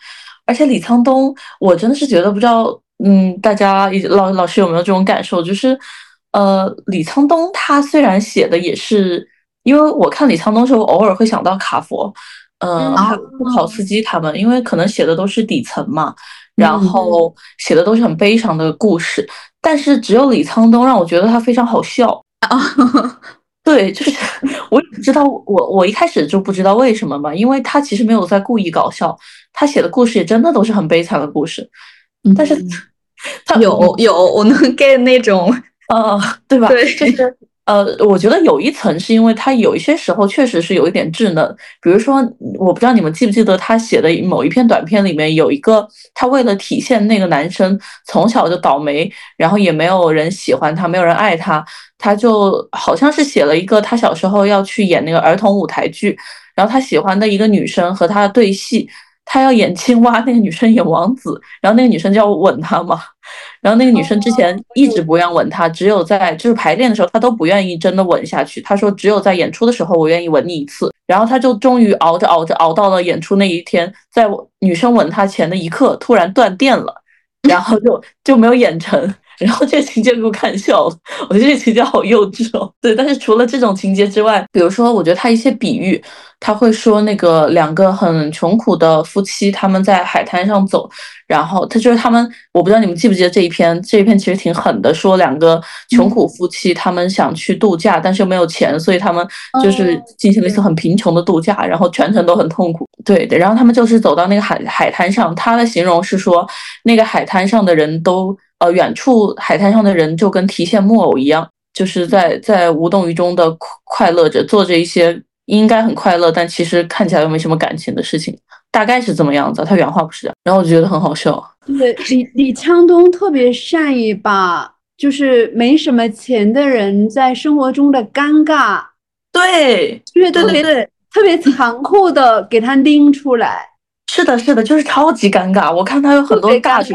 而且李沧东，我真的是觉得不知道，嗯，大家老老师有没有这种感受，就是。呃，李沧东他虽然写的也是，因为我看李沧东时候偶尔会想到卡佛，嗯，还有布考斯基他们，因为可能写的都是底层嘛，然后写的都是很悲伤的故事，但是只有李沧东让我觉得他非常好笑啊，对，就是我也不知道，我我一开始就不知道为什么嘛，因为他其实没有在故意搞笑，他写的故事也真的都是很悲惨的故事，但是他有有我能 get 那种。呃，对吧？对，就是呃，我觉得有一层是因为他有一些时候确实是有一点稚嫩，比如说，我不知道你们记不记得他写的某一篇短片里面有一个，他为了体现那个男生从小就倒霉，然后也没有人喜欢他，没有人爱他，他就好像是写了一个他小时候要去演那个儿童舞台剧，然后他喜欢的一个女生和他对戏。他要演青蛙，那个女生演王子，然后那个女生就要吻他嘛，然后那个女生之前一直不愿吻他，只有在就是排练的时候，他都不愿意真的吻下去。他说只有在演出的时候，我愿意吻你一次。然后他就终于熬着熬着熬到了演出那一天，在女生吻他前的一刻，突然断电了，然后就就没有演成。然后这个情节给我看笑了，我觉得这个情节好幼稚哦。对，但是除了这种情节之外，比如说，我觉得他一些比喻，他会说那个两个很穷苦的夫妻，他们在海滩上走，然后他就是他们，我不知道你们记不记得这一篇，这一篇其实挺狠的，说两个穷苦夫妻他们想去度假，但是又没有钱，所以他们就是进行了一次很贫穷的度假，然后全程都很痛苦。对对，然后他们就是走到那个海海滩上，他的形容是说那个海滩上的人都。呃，远处海滩上的人就跟提线木偶一样，就是在在无动于衷的快乐着，做着一些应该很快乐，但其实看起来又没什么感情的事情，大概是这么样子。他原话不是这样，然后我就觉得很好笑。对，李李沧东特别善于把就是没什么钱的人在生活中的尴尬，对，对对对对，特别残酷的给他拎出来。是的，是的，就是超级尴尬。我看他有很多尬剧。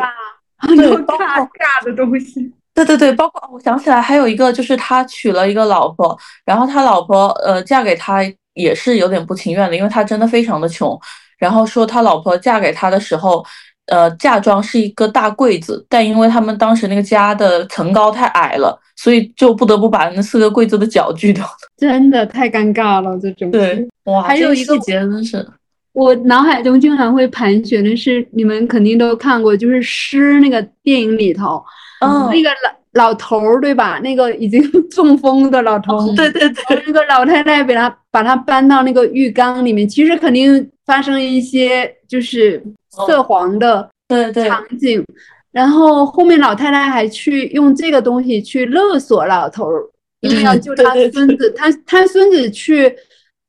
对，尬尬的东西。对对对，包括我想起来还有一个，就是他娶了一个老婆，然后他老婆呃嫁给他也是有点不情愿的，因为他真的非常的穷。然后说他老婆嫁给他的时候，呃嫁妆是一个大柜子，但因为他们当时那个家的层高太矮了，所以就不得不把那四个柜子的脚锯掉了。真的太尴尬了，这种对，哇，还有一个真是，我脑海中经常会盘旋的是，你们肯定都看过，就是《诗》那个电影里头，嗯。那个老老头儿对吧？那个已经 中风的老头儿，对对对，那个老太太把他把他搬到那个浴缸里面，其实肯定发生一些就是涉黄的对对，场景，然后后面老太太还去用这个东西去勒索老头儿，因为要救他孙子，他他孙子去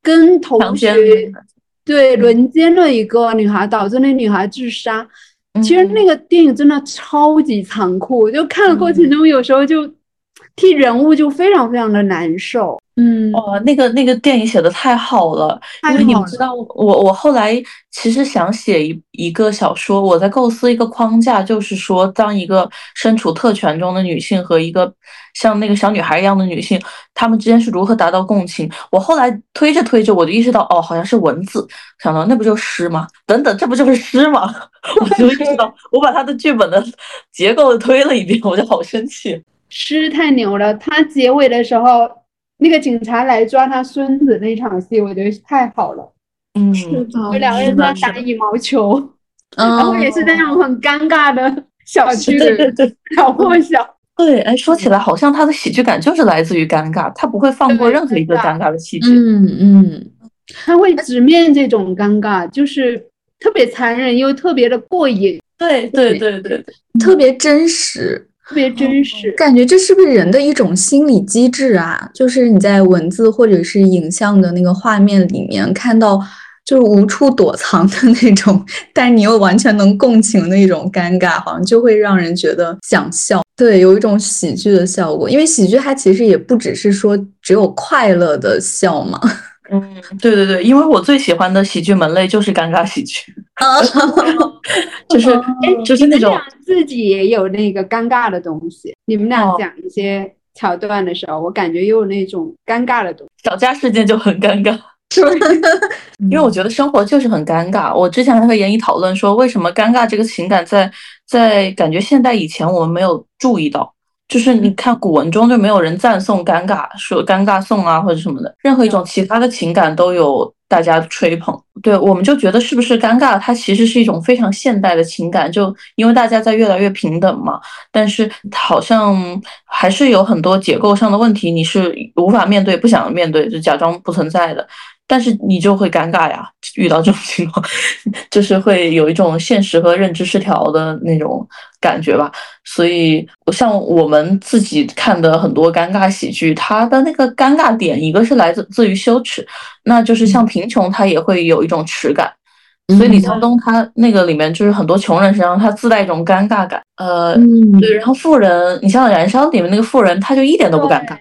跟同学对轮奸了一个女孩，导致那女孩自杀。其实那嗯。个电影真的超级残酷，就看的过嗯。程中有时候就替人物就非常非常的难受。嗯，哦，那个那个电影写的太好了，太因为你们知道，我我后来其实想写一一个小说，我在构思一个框架，就是说，当一个身处特权中的女性和一个像那个小女孩一样的女性，她们之间是如何达到共情。我后来推着推着，我就意识到，哦，好像是文字，想到那不就是诗吗？等等，这不就是诗吗？我就意识到，我把他的剧本的结构推了一遍，我就好生气。诗太牛了，他结尾的时候，那个警察来抓他孙子那场戏，我觉得太好了。嗯，就两个人在打羽毛球，然嗯后也是那种很尴尬的小区对对的对。小破小。对，哎，说起来，好像他的喜剧感就是来自于尴尬，他不会放过任何一个尴尴尬的细节。嗯嗯，他会直面这种尴尬，就是特别残忍又特别的过瘾，对对对对对，特别真实。特别真实。感觉这是不是人的一种心理机制啊？就是你在文字或者是影像的那个画面里面看到，就是无处躲藏的那种，但你又完全能共情的一种尴尬，好像就会让人觉得想笑。对，有一种喜剧的效果，因为喜剧它其实也不只是说只有快乐的笑嘛。嗯，对对对，因为我最喜欢的喜剧门类就是尴尬喜剧，就是就是那种自己也有那个尴尬的东西，你们俩哦讲一些桥段的时候，我感觉又有那种尴尬的东西。小家事件就很尴尬。因为我觉得生活就是很尴尬。我之前还和严一讨论说，为什么尴尬这个情感在在感觉现代以前我们没有注意到，就是你看古文中就没有人赞颂尴尬，说尴尬颂啊或者什么的，任何一种其他的情感都有大家吹捧。对，我们就觉得是不是尴尬，它其实是一种非常现代的情感，就因为大家在越来越平等嘛，但是好像还是有很多结构上的问题，你是无法面对、不想面对，就假装不存在的。但是你就会尴尬呀，遇到这种情况，就是会有一种现实和认知失调的那种感觉吧。所以，像我们自己看的很多尴尬喜剧，它的那个尴尬点，一个是来自自于羞耻，那就是像贫穷，它也会有一种耻感。所以李沧东他那个里面就是很多穷人身上，他自带一种尴尬感。呃，嗯，对，然后富人，你像《燃烧》里面那个富人，他就一点都不尴尬，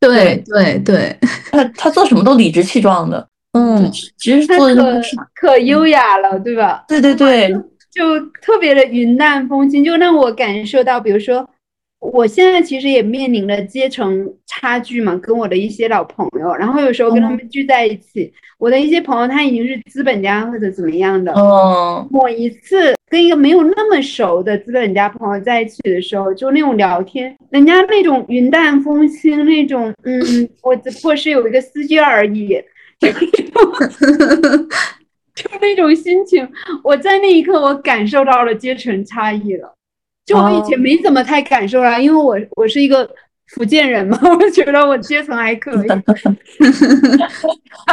对对对，他他做什么都理直气壮的。嗯其实他做的可可优雅了，对吧？对对对，就特别的云淡风轻，就让我感受到，比如说，我现在其实也面临着阶层差距嘛，跟我的一些老朋友，然后有时候跟他们聚在一起，我的一些朋友他已经是资本家或者怎么样的，嗯，某一次跟一个没有那么熟的资本家朋友在一起的时候，就那种聊天，人家那种云淡风轻，那种嗯，我只不过是有一个司机而已，就 就那种心情，我在那一刻我感受到了阶层差异了。就我以前没怎么太感受啊，因为我我是一个福建人嘛，我觉得我阶层还可以。然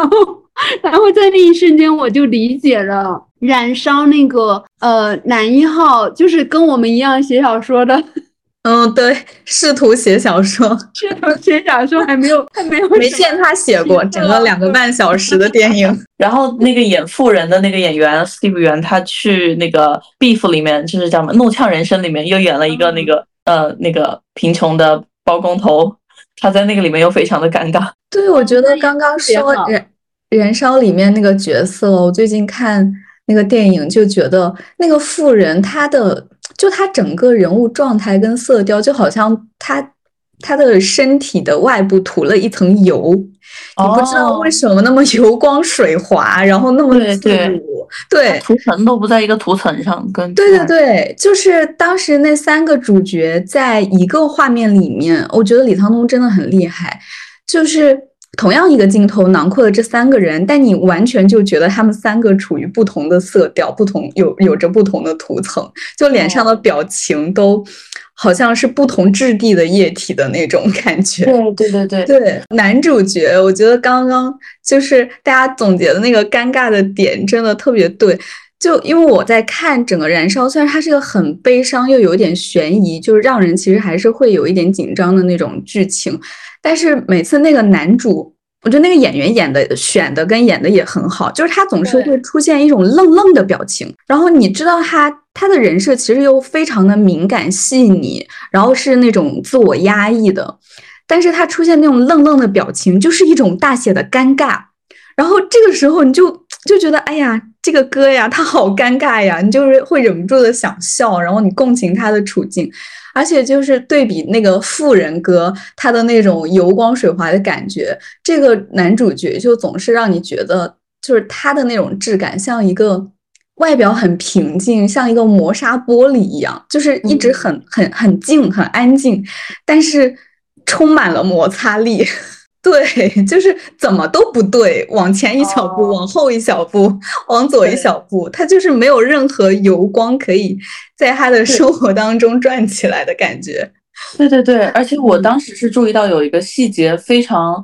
后，然后在那一瞬间，我就理解了燃烧那个呃男一号，就是跟我们一样写小说的，嗯，对，试图写小说，试图写小说还没有还没有没见他写过整个两个半小时的电影。然后那个演富人的那个演员 Steve 袁，他去那个 Beef 里面，就是叫什么《怒呛人生》里面又演了一个那个呃那个贫穷的包工头，他在那个里面又非常的尴尬。对，我觉得刚刚说燃燃烧里面那个角色，我最近看那个电影就觉得那个富人他的就他整个人物状态跟色调，就好像他他的身体的外部涂了一层油，你不知道为什么那么油光水滑，然后那么自如，对，涂层都不在一个涂层上，跟对对对，就是当时那三个主角在一个画面里面，我觉得李沧东真的很厉害，就是。同样一个镜头囊括了这三个人，但你完全就觉得他们三个处于不同的色调，不同有有着不同的图层，就脸上的表情都好像是不同质地的液体的那种感觉。对对对对对，男主角，我觉得刚刚就是大家总结的那个尴尬的点，真的特别对。就因为我在看整个《燃烧》，虽然它是个很悲伤又有点悬疑，就是让人其实还是会有一点紧张的那种剧情。但是每次那个男主，我觉得那个演员演的、选的跟演的也很好，就是他总是会出现一种愣愣的表情，然后你知道他他的人设其实又非常的敏感细腻，然后是那种自我压抑的，但是他出现那种愣愣的表情，就是一种大写的尴尬，然后这个时候你就就觉得，哎呀，这个哥呀，他好尴尬呀，你就是会忍不住的想笑，然后你共情他的处境。而且就是对比那个富人哥，他的那种油光水滑的感觉，这个男主角就总是让你觉得，就是他的那种质感像一个外表很平静，像一个磨砂玻璃一样，就是一直很很很静很安静，但是充满了摩擦力。对，就是怎么都不对，往前一小步，往后一小步，往左一小步，他就是没有任何油光可以在他的生活当中转起来的感觉。对对对，而且我当时是注意到有一个细节非常，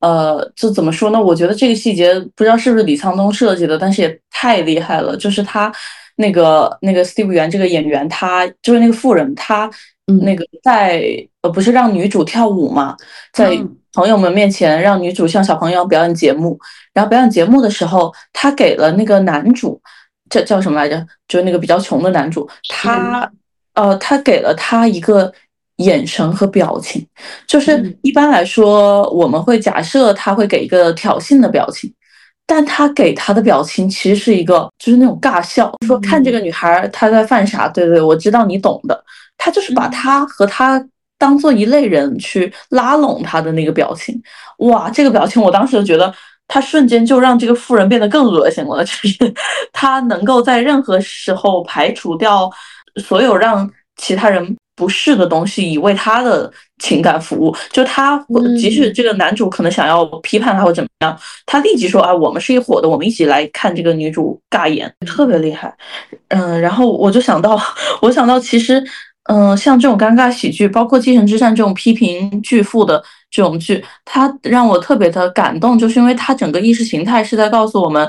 呃，就怎么说呢？我觉得这个细节不知道是不是李沧东设计的，但是也太厉害了。就是他那个那个 Steve 元这个演员，他就是那个富人，他那个在呃不是让女主跳舞嘛，在。朋友们面前让女主向小朋友表演节目，然后表演节目的时候，他给了那个男主，叫叫什么来着？就是那个比较穷的男主，他呃，他给了他一个眼神和表情，就是一般来说我们会假设他会给一个挑衅的表情，但他给他的表情其实是一个就是那种尬笑，说看这个女孩她在犯傻，对对，我知道你懂的，他就是把他和他。当做一类人去拉拢他的那个表情，哇，这个表情我当时就觉得他瞬间就让这个富人变得更恶心了，就是他能够在任何时候排除掉所有让其他人不适的东西，以为他的情感服务。就他即使这个男主可能想要批判他或怎么样，他立即说啊，我们是一伙的，我们一起来看这个女主尬演，特别厉害。嗯，然后我就想到，我想到其实。嗯，像这种尴尬喜剧，包括《继承之战》这种批评巨富的这种剧，它让我特别的感动，就是因为它整个意识形态是在告诉我们。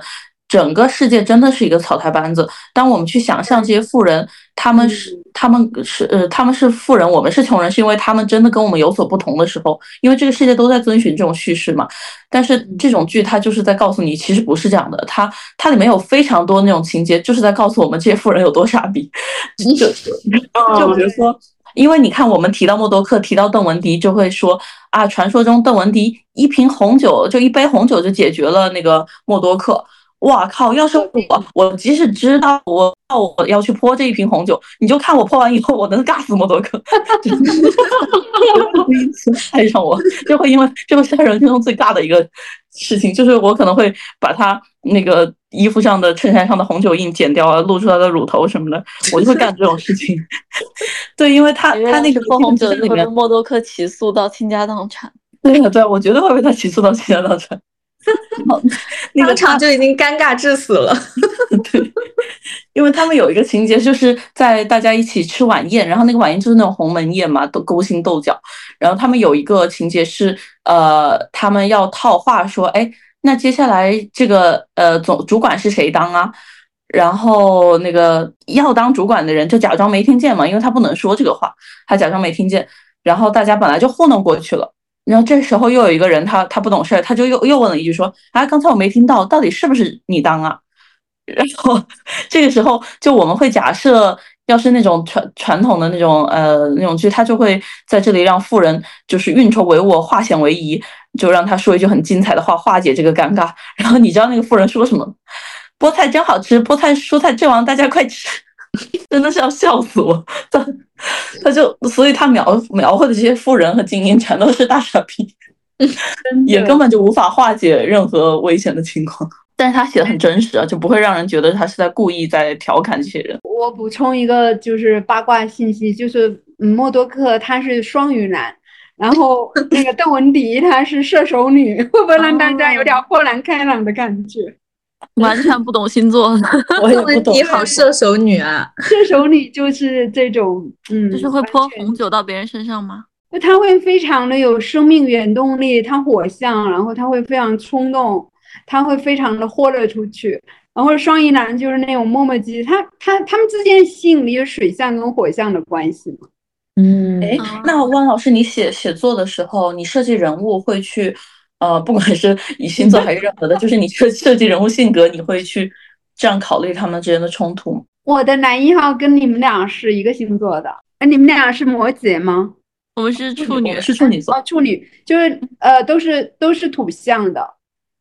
整个世界真的是一个草台班子。当我们去想象这些富人，他们是他们是呃他们是富人，我们是穷人，是因为他们真的跟我们有所不同的时候，因为这个世界都在遵循这种叙事嘛。但是这种剧它就是在告诉你，其实不是这样的。它它里面有非常多那种情节，就是在告诉我们这些富人有多傻逼。就就比如说，因为你看我们提到默多克，提到邓文迪，就会说啊，传说中邓文迪一瓶红酒就一杯红酒就解决了那个默多克。哇靠！要是我，我即使知道我我要去泼这一瓶红酒，你就看我泼完以后，我能尬死默多克。第一次爱上我，就会因为这个是人生中最尬的一个事情，就是我可能会把他那个衣服上的衬衫上的红酒印剪掉啊，露出他的乳头什么的，我就会干这种事情。对，因为他他那个泼红酒里面，默多克起诉到倾家荡产。对呀，对，我绝对会被他起诉到倾家荡产。当 场就已经尴尬致死了。对，因为他们有一个情节，就是在大家一起吃晚宴，然后那个晚宴就是那种鸿门宴嘛，都勾心斗角。然后他们有一个情节是，呃，他们要套话说，哎，那接下来这个呃总主管是谁当啊？然后那个要当主管的人就假装没听见嘛，因为他不能说这个话，他假装没听见。然后大家本来就糊弄过去了。然后这时候又有一个人，他他不懂事儿，他就又又问了一句说：“啊，刚才我没听到，到底是不是你当啊？” 然后这个时候就我们会假设，要是那种传传统的那种呃那种剧，他就会在这里让富人就是运筹帷幄，化险为夷，就让他说一句很精彩的话，化解这个尴尬。然后你知道那个富人说什么？菠菜真好吃，菠菜蔬菜之王，大家快吃！真的是要笑死我。他他就所以他描描绘的这些富人和精英全都是大傻逼，也根本就无法化解任何危险的情况。但是他写的很真实啊，就不会让人觉得他是在故意在调侃这些人。我补充一个就是八卦信息，就是嗯，默多克他是双鱼男，然后那个 邓文迪她是射手女，会不会让大家有点豁然开朗的感觉？完全不懂星座，我也不懂。你好，射手女啊！射手女就是这种，嗯，就是会泼红酒到别人身上吗？那她会非常的有生命原动力，她火象，然后她会非常冲动。他会非常的豁了出去，然后双鱼男就是那种磨磨唧，他他他们之间吸引力是水象跟火象的关系嘛？嗯，哎，那汪老师，你写写作的时候，你设计人物会去，呃，不管是以星座还是任何的，就是你设 设计人物性格，你会去这样考虑他们之间的冲突吗？我的男一号跟你们俩是一个星座的，哎，你们俩是摩羯吗？我们是处女，是处女座，啊，处女就是呃，都是都是土象的。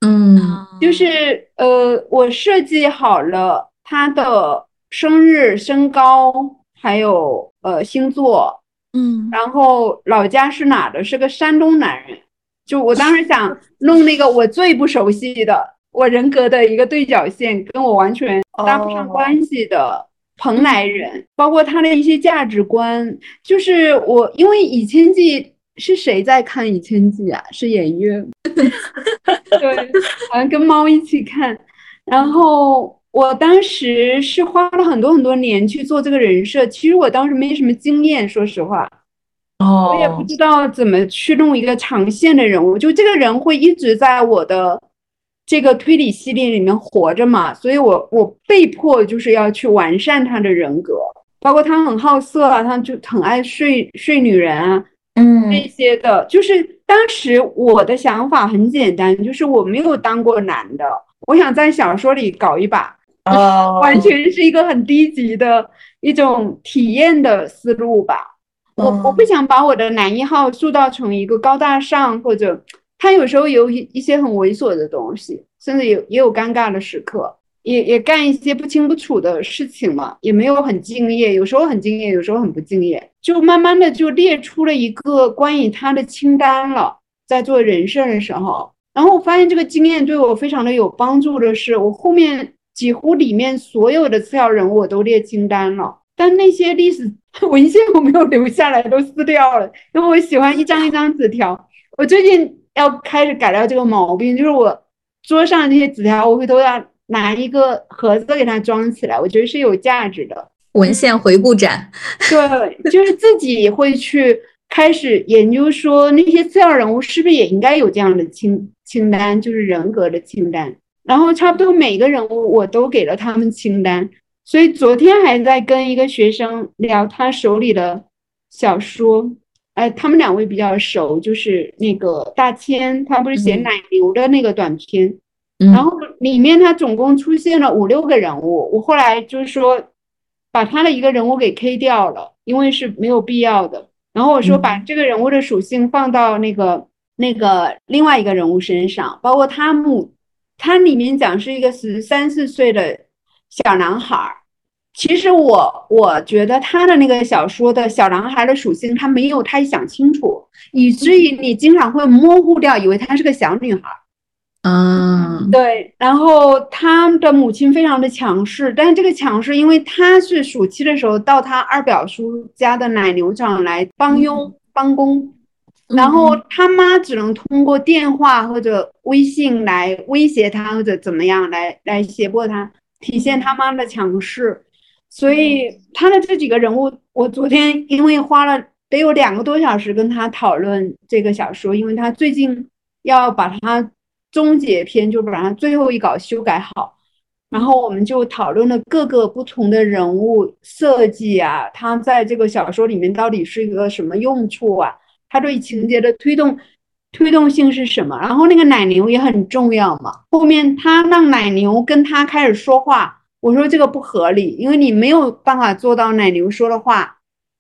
嗯，就是呃，我设计好了他的生日、身高，还有呃星座，嗯，然后老家是哪的？是个山东男人。就我当时想弄那个我最不熟悉的我人格的一个对角线，跟我完全搭不上关系的蓬莱人，包括他的一些价值观。就是我因为以前记。是谁在看《倚天记》啊？是演员，对，好像跟猫一起看。然后我当时是花了很多很多年去做这个人设，其实我当时没什么经验，说实话，哦，我也不知道怎么去弄一个长线的人物。就这个人会一直在我的这个推理系列里面活着嘛，所以我我被迫就是要去完善他的人格，包括他很好色啊，他就很爱睡睡女人啊。嗯，这些的，就是当时我的想法很简单，就是我没有当过男的，我想在小说里搞一把，哦，完全是一个很低级的一种体验的思路吧。我我不想把我的男一号塑造成一个高大上，或者他有时候有一一些很猥琐的东西，甚至有也有尴尬的时刻。也也干一些不清不楚的事情嘛，也没有很敬业，有时候很敬业，有时候很不敬业，就慢慢的就列出了一个关于他的清单了。在做人事的时候，然后我发现这个经验对我非常的有帮助的是，我后面几乎里面所有的次要人物我都列清单了，但那些历史 文献我没有留下来，都撕掉了，因为我喜欢一张一张纸条。我最近要开始改掉这个毛病，就是我桌上这些纸条，我会都要。拿一个盒子给它装起来，我觉得是有价值的文献回顾展。对，就是自己会去开始研究，说那些次要人物是不是也应该有这样的清清单，就是人格的清单。然后差不多每个人物我都给了他们清单。所以昨天还在跟一个学生聊他手里的小说，哎，他们两位比较熟，就是那个大千，他不是写奶牛的那个短篇。然后里面他总共出现了五六个人物，我后来就是说把他的一个人物给 K 掉了，因为是没有必要的。然后我说把这个人物的属性放到那个那个另外一个人物身上，包括他母，他里面讲是一个十三四岁的小男孩儿。其实我我觉得他的那个小说的小男孩的属性他没有太想清楚，以至于你经常会模糊掉，以为他是个小女孩。嗯，对，然后他的母亲非常的强势，但是这个强势，因为他是暑期的时候到他二表叔家的奶牛场来帮佣帮工，然后他妈只能通过电话或者微信来威胁他或者怎么样来来胁迫他，体现他妈的强势。所以他的这几个人物，我昨天因为花了得有两个多小时跟他讨论这个小说，因为他最近要把它。终结篇就把它最后一稿修改好，然后我们就讨论了各个不同的人物设计啊，他在这个小说里面到底是一个什么用处啊？他对情节的推动推动性是什么？然后那个奶牛也很重要嘛。后面他让奶牛跟他开始说话，我说这个不合理，因为你没有办法做到奶牛说的话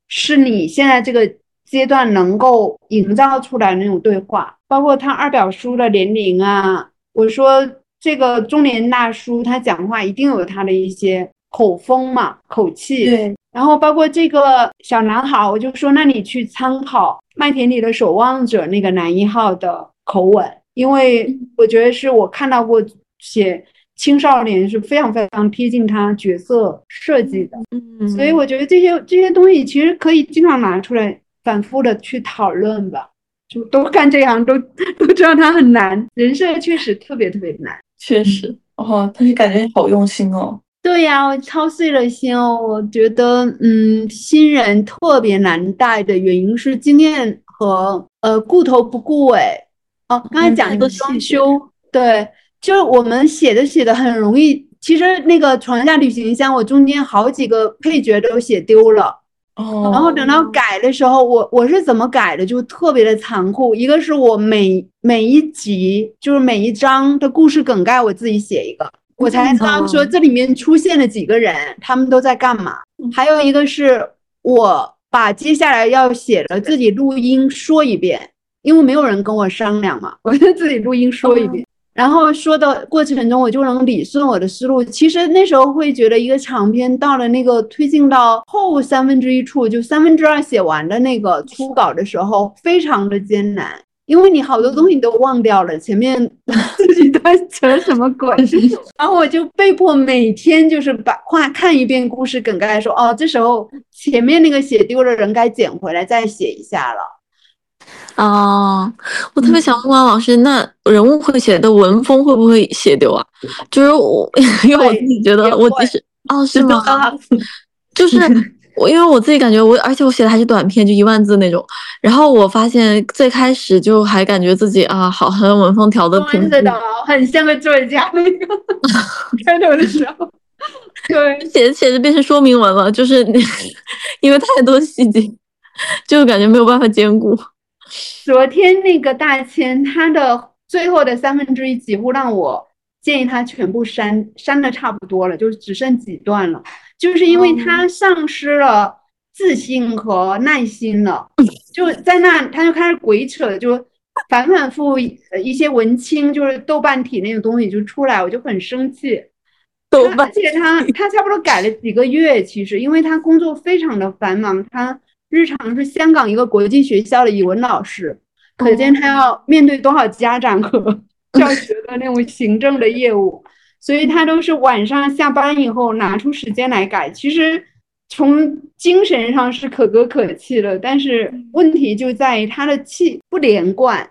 是你现在这个阶段能够营造出来那种对话。包括他二表叔的年龄啊，我说这个中年大叔他讲话一定有他的一些口风嘛，口气。对，然后包括这个小男孩，我就说，那你去参考《麦田里的守望者》那个男一号的口吻，因为我觉得是我看到过写青少年是非常非常贴近他角色设计的，嗯，所以我觉得这些这些东西其实可以经常拿出来反复的去讨论吧。就都干这行都都知道他很难，人设确实特别特别难。确实哦，但是感觉好用心哦。对呀，我操碎了心哦。我觉得，嗯，新人特别难带的原因是经验和呃顾头不顾尾。哦，刚才讲一个装修，对，就是我们写的写的很容易。其实那个床下旅行箱，我中间好几个配角都写丢了。哦，然后等到改的时候，我我是怎么改的，就特别的残酷。一个是我每每一集就是每一章的故事梗概，我自己写一个，我才知道说这里面出现了几个人，他们都在干嘛。还有一个是我把接下来要写的自己录音说一遍，因为没有人跟我商量嘛，我就自己录音说一遍。然后说的过程中，我就能理顺我的思路。其实那时候会觉得，一个长篇到了那个推进到后三分之一处，就三分之二写完的那个初稿的时候，非常的艰难，因为你好多东西你都忘掉了，前面 自己在扯什么鬼。然后我就被迫每天就是把话看一遍故事梗概，说哦，这时候前面那个写丢了人该捡回来再写一下了。哦，我特别想问王老师，那人物会写的文风会不会写丢啊？就是我，因为我自己觉得我即使哦，是吗？就是我，因为我自己感觉我，而且我写的还是短篇，就一万字那种。然后我发现最开始就还感觉自己啊，好，很文风调的平的，很像个作家那个 开头的时候，对，写着写着变成说明文了，就是 因为太多细节，就感觉没有办法兼顾。昨天那个大千，他的最后的三分之一几乎让我建议他全部删，删的差不多了，就只剩几段了，就是因为他丧失了自信和耐心了，就在那他就开始鬼扯，就反反复一些文青就是豆瓣体那种东西就出来，我就很生气。豆瓣，而且他他差不多改了几个月，其实因为他工作非常的繁忙，他。日常是香港一个国际学校的语文老师，可见他要面对多少家长和 教学的那种行政的业务，所以他都是晚上下班以后拿出时间来改。其实从精神上是可歌可泣的，但是问题就在于他的气不连贯，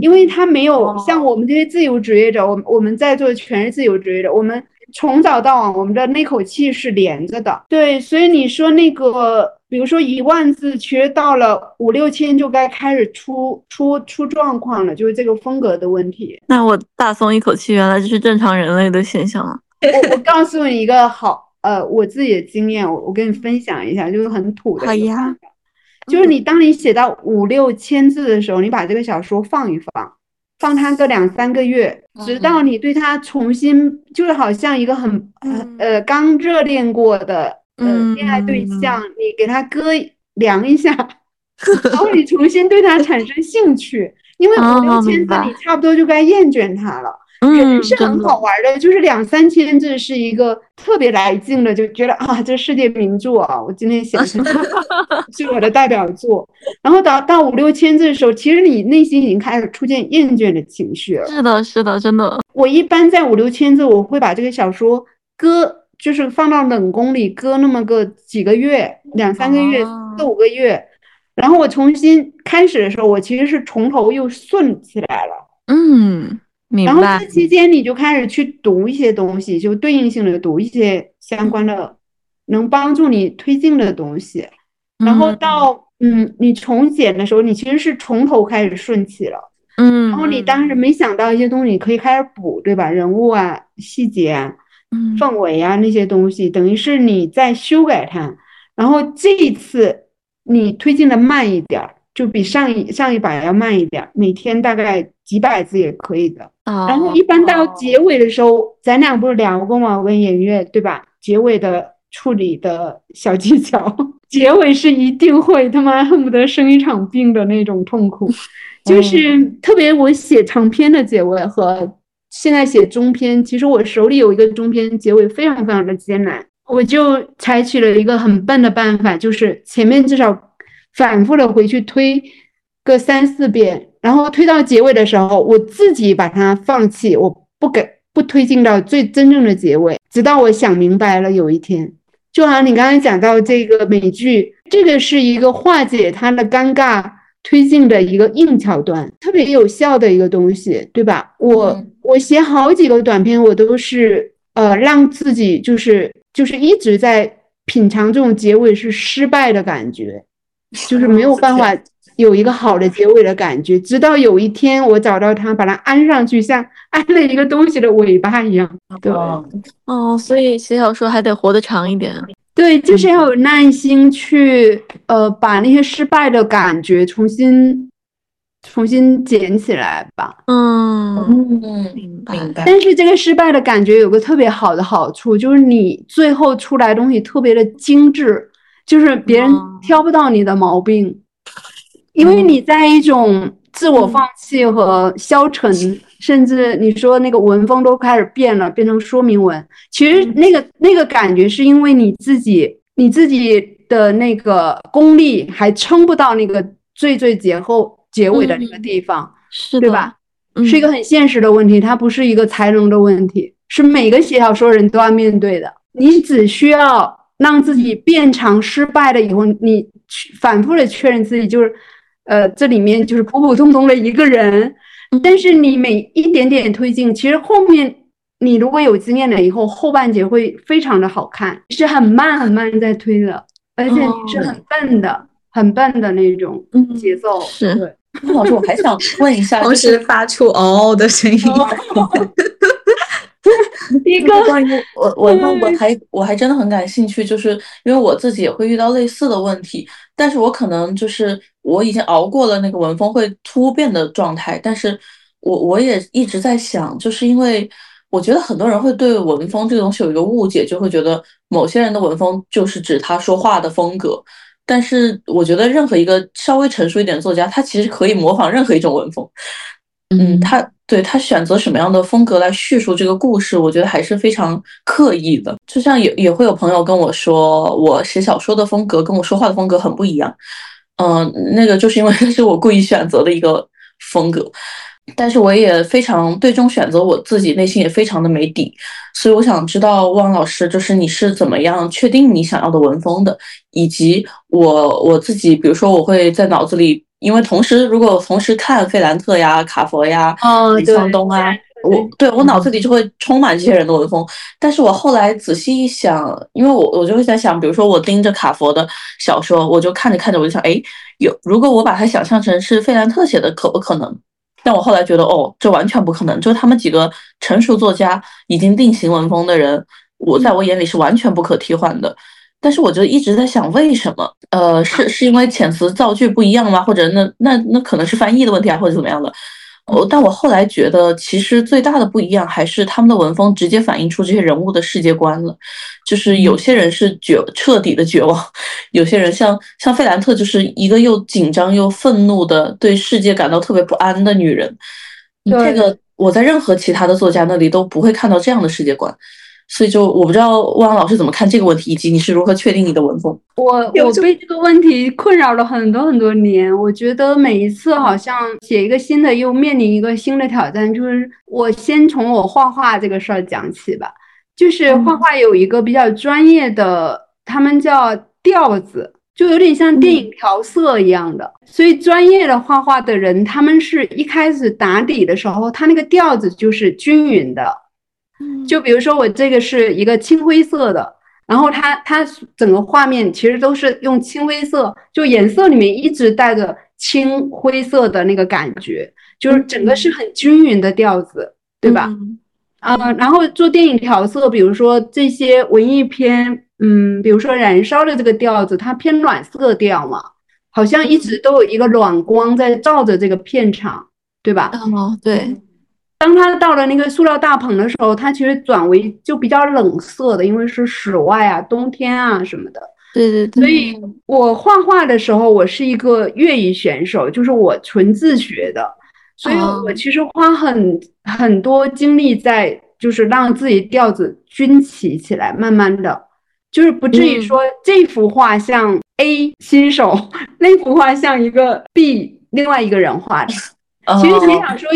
因为他没有像我们这些自由职业者，我我们在座全是自由职业者，我们从早到晚我们的那口气是连着的。对，所以你说那个。比如说一万字，其实到了五六千就该开始出出出状况了，就是这个风格的问题。那我大松一口气，原来这是正常人类的现象啊！我我告诉你一个好，呃，我自己的经验，我我跟你分享一下，就是很土的。好呀。就是你当你写到五六千字的时候，你把这个小说放一放，放它个两三个月，直到你对它重新，就是好像一个很呃刚热恋过的。呃，恋爱对象，你给他割量一下，然后你重新对他产生兴趣，因为五六千字你差不多就该厌倦他了。人是很好玩的，就是两三千字是一个特别来劲的，就觉得啊，这世界名著啊，我今天写的是 我的代表作。然后到到五六千字的时候，其实你内心已经开始出现厌倦的情绪了。是的，是的，真的。我一般在五六千字，我会把这个小说割。就是放到冷宫里搁那么个几个月，两三个月、四五个月，然后我重新开始的时候，我其实是从头又顺起来了。嗯，明白。然后这期间你就开始去读一些东西，就对应性的读一些相关的能帮助你推进的东西。然后到嗯，你重写的时候，你其实是从头开始顺起了。嗯。然后你当时没想到一些东西，你可以开始补，对吧？人物啊，细节啊。氛围啊，那些东西等于是你在修改它，然后这一次你推进的慢一点，就比上一上一把要慢一点，每天大概几百字也可以的。然后一般到结尾的时候，咱俩不是聊过吗？我跟颜悦对吧？结尾的处理的小技巧，结尾是一定会他妈恨不得生一场病的那种痛苦，就是特别我写长篇的结尾和。现在写中篇，其实我手里有一个中篇，结尾非常非常的艰难。我就采取了一个很笨的办法，就是前面至少反复的回去推个三四遍，然后推到结尾的时候，我自己把它放弃，我不给不推进到最真正的结尾，直到我想明白了。有一天，就好像你刚才讲到这个美剧，这个是一个化解它的尴尬推进的一个硬桥段，特别有效的一个东西，对吧？我我写好几个短篇，我都是呃让自己就是就是一直在品尝这种结尾是失败的感觉，就是没有办法有一个好的结尾的感觉，直到有一天我找到它，把它安上去，像 安了一个东西的尾巴一样。对哦，所以写小说还得活得长一点。对，就是要有耐心去呃把那些失败的感觉重新重新捡起来吧。嗯嗯，明白。明白。但是这个失败的感觉有个特别好的好处，就是你最后出来东西特别的精致，就是别人哦挑不到你的毛病，因为你在一种自我放弃和消沉，甚至你说那个文风都开始变了，变成说明文。其实那个那个感觉是因为你自己你自己的那个功力还撑不到那个最最节后结尾的那个地方。是对吧？嗯是一个很现实的问题，它不是一个才能的问题，是每个写小说人都要面对的。你只需要让自己变长失败了以后，你去反复的确认自己就是，呃，这里面就是普普通通的一个人。但是你每一点点推进，其实后面你如果有经验了以后，后半截会非常的好看，是很慢很慢在推的，而且你是很笨的、很笨的那种嗯节奏。是对。老师，我还想问一下，同就是时发出嗷的声音。一个关于我我那我还我还真的很感兴趣，就是因为我自己也会遇到类似的问题，但是我可能就是我已经熬过了那个文风会突变的状态，但是我我也一直在想，就是因为我觉得很多人会对文风这个东西有一个误解，就会觉得某些人的文风就是指他说话的风格。但是我觉得任何一个稍微成熟一点的作家，他其实可以模仿任何一种文风。嗯，他对他选择什么样的风格来叙述这个故事，我觉得还是非常刻意的。就像也也会有朋友跟我说，我写小说的风格跟我说话的风格很不一样。嗯、那个就是因为那 是我故意选择的一个风格。但是我也非常最终选择，我自己内心也非常的没底，所以我想知道汪老师，就是你是怎么样确定你想要的文风的，以及我我自己，比如说我会在脑子里，因为同时如果我同时看费兰特呀、卡佛呀、李哦对沧东啊，我对我脑。子里就会充满这些人的文风，但是我后来仔细一想，因为我我就会在想，比如说我盯着卡佛的小说，我就看着看着我就想，哎，有如果我把它想象成是费兰特写的，可不可能？但我后来觉得，哦，这完全不可能。就是他们几个成熟作家已经定型文风的人，我在我眼里是完全不可替换的。但是我就一直在想，为什么？呃，是是因为遣词造句不一样吗？或者那那那可能是翻译的问题啊，或者怎么样的？哦，但我后来觉得，其实最大的不一样还是他们的文风直接反映出这些人物的世界观了。就是有些人是绝彻底的绝望，有些人像像费兰特，就是一个又紧张又愤怒的对世界感到特别不安的女人。这个我在任何其他的作家那里都不会看到这样的世界观。所以就我不知道汪老师怎么看这个问题，以及你是如何确定你的文风？我我被这个问题困扰了很多很多年。我觉得每一次好像写一个新的，又面临一个新的挑战。就是我先从我画画这个事儿讲起吧。就是画画有一个比较专业的，他们叫调子，就有点像电影调色一样的。所以专业的画画的人，他们是一开始打底的时候，他那个调子就是均匀的。就比如说我这个是一个青灰色的，然后它它整个画面其实都是用青灰色，就颜色里面一直带着青灰色的那个感觉，就是整个是很均匀的调子，对吧？嗯。啊、然后做电影调色，比如说这些文艺片，嗯，比如说《燃烧》的这个调子，它偏暖色调嘛，好像一直都有一个暖光在照着这个片场，对吧？嗯，对，当他到了那个塑料大棚的时候，他其实转为就比较冷色的，因为是室外啊、冬天啊什么的。对对对，所以我画画的时候，我是一个业余选手，就是我纯自学的，所以哦我其实花很很多精力在就是让自己调子均齐起来，慢慢的。就是不至于说这幅画像 A 新手，那幅画像一个 B 另外一个人画的。其实写小说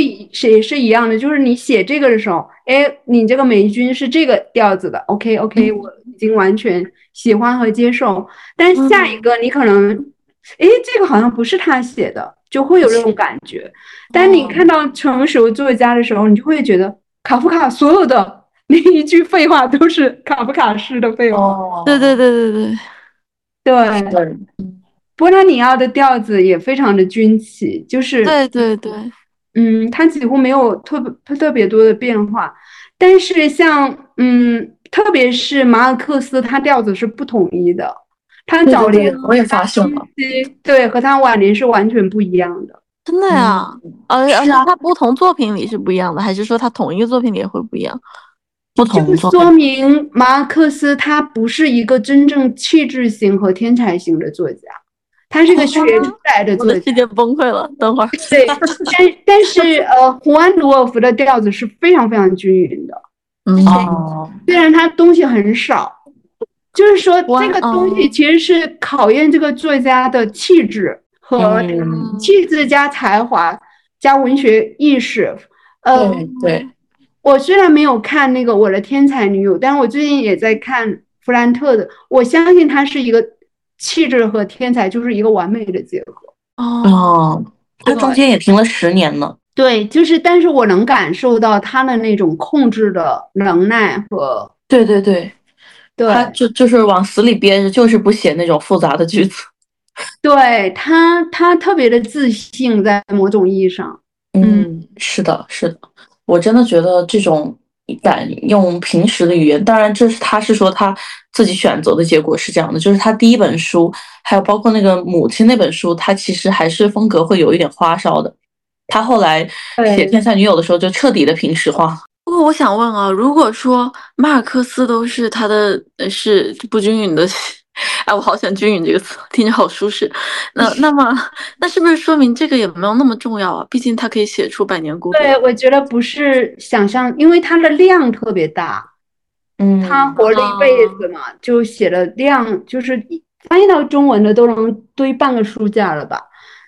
也是一样的，就是你写这个的时候，哎，你这个霉菌是这个调子的，OK OK，我已经完全喜欢和接受。但是下一个你可能，哎，这个好像不是他写的，就会有这种感觉。但你看到成熟作家的时候，你就会觉得卡夫卡所有的那一句废话都是卡夫卡式的废话。对对对对对。对。对。波拉尼奥的调子也非常的军旗，就是对对对，嗯，他几乎没有特别特别多的变化，但是像嗯，特别是马尔克斯，他调子是不统一的，他早年我也发现了，对，和他晚年是完全不一样的，真的呀，而而且他不同作品里是不一样的，还是说他同一个作品里也会不一样？不同就说明马尔克斯他不是一个真正气质型和天才型的作家。他是个学出来的作家，世界崩溃了。等会儿，对，但 但是呃，胡安·鲁尔夫的调子是非常非常均匀的。哦，虽然他东西很少，就是说这个东西其实是考验这个作家的气质和气质加才华加文学意识。呃，对，我虽然没有看那个《我的天才女友》，但是我最近也在看弗兰特的，我相信他是一个。气质和天才就是一个完美的结合哦，他中间也停了十年呢。对，就是，但是我能感受到他的那种控制的能耐和对对对，对，他就就是往死里憋着，就是不写那种复杂的句子。对他，他特别的自信，在某种意义上。嗯，是的，是的，我真的觉得这种。敢用平时的语言，当然这是他是说他自己选择的结果是这样的，就是他第一本书，还有包括那个母亲那本书，他其实还是风格会有一点花哨的。他后来写《天才女友》的时候，就彻底的平时化。不过我想问啊，如果说马尔克斯都是他的是不均匀的。哎，我好喜欢“均匀”这个词，听着好舒适。那那么，那是不是说明这个也没有那么重要啊？毕竟他可以写出《百年孤独》。对，我觉得不是想象，因为它的量特别大。嗯，他活了一辈子嘛，就写的量，就是翻译到中文的都能堆半个书架了吧？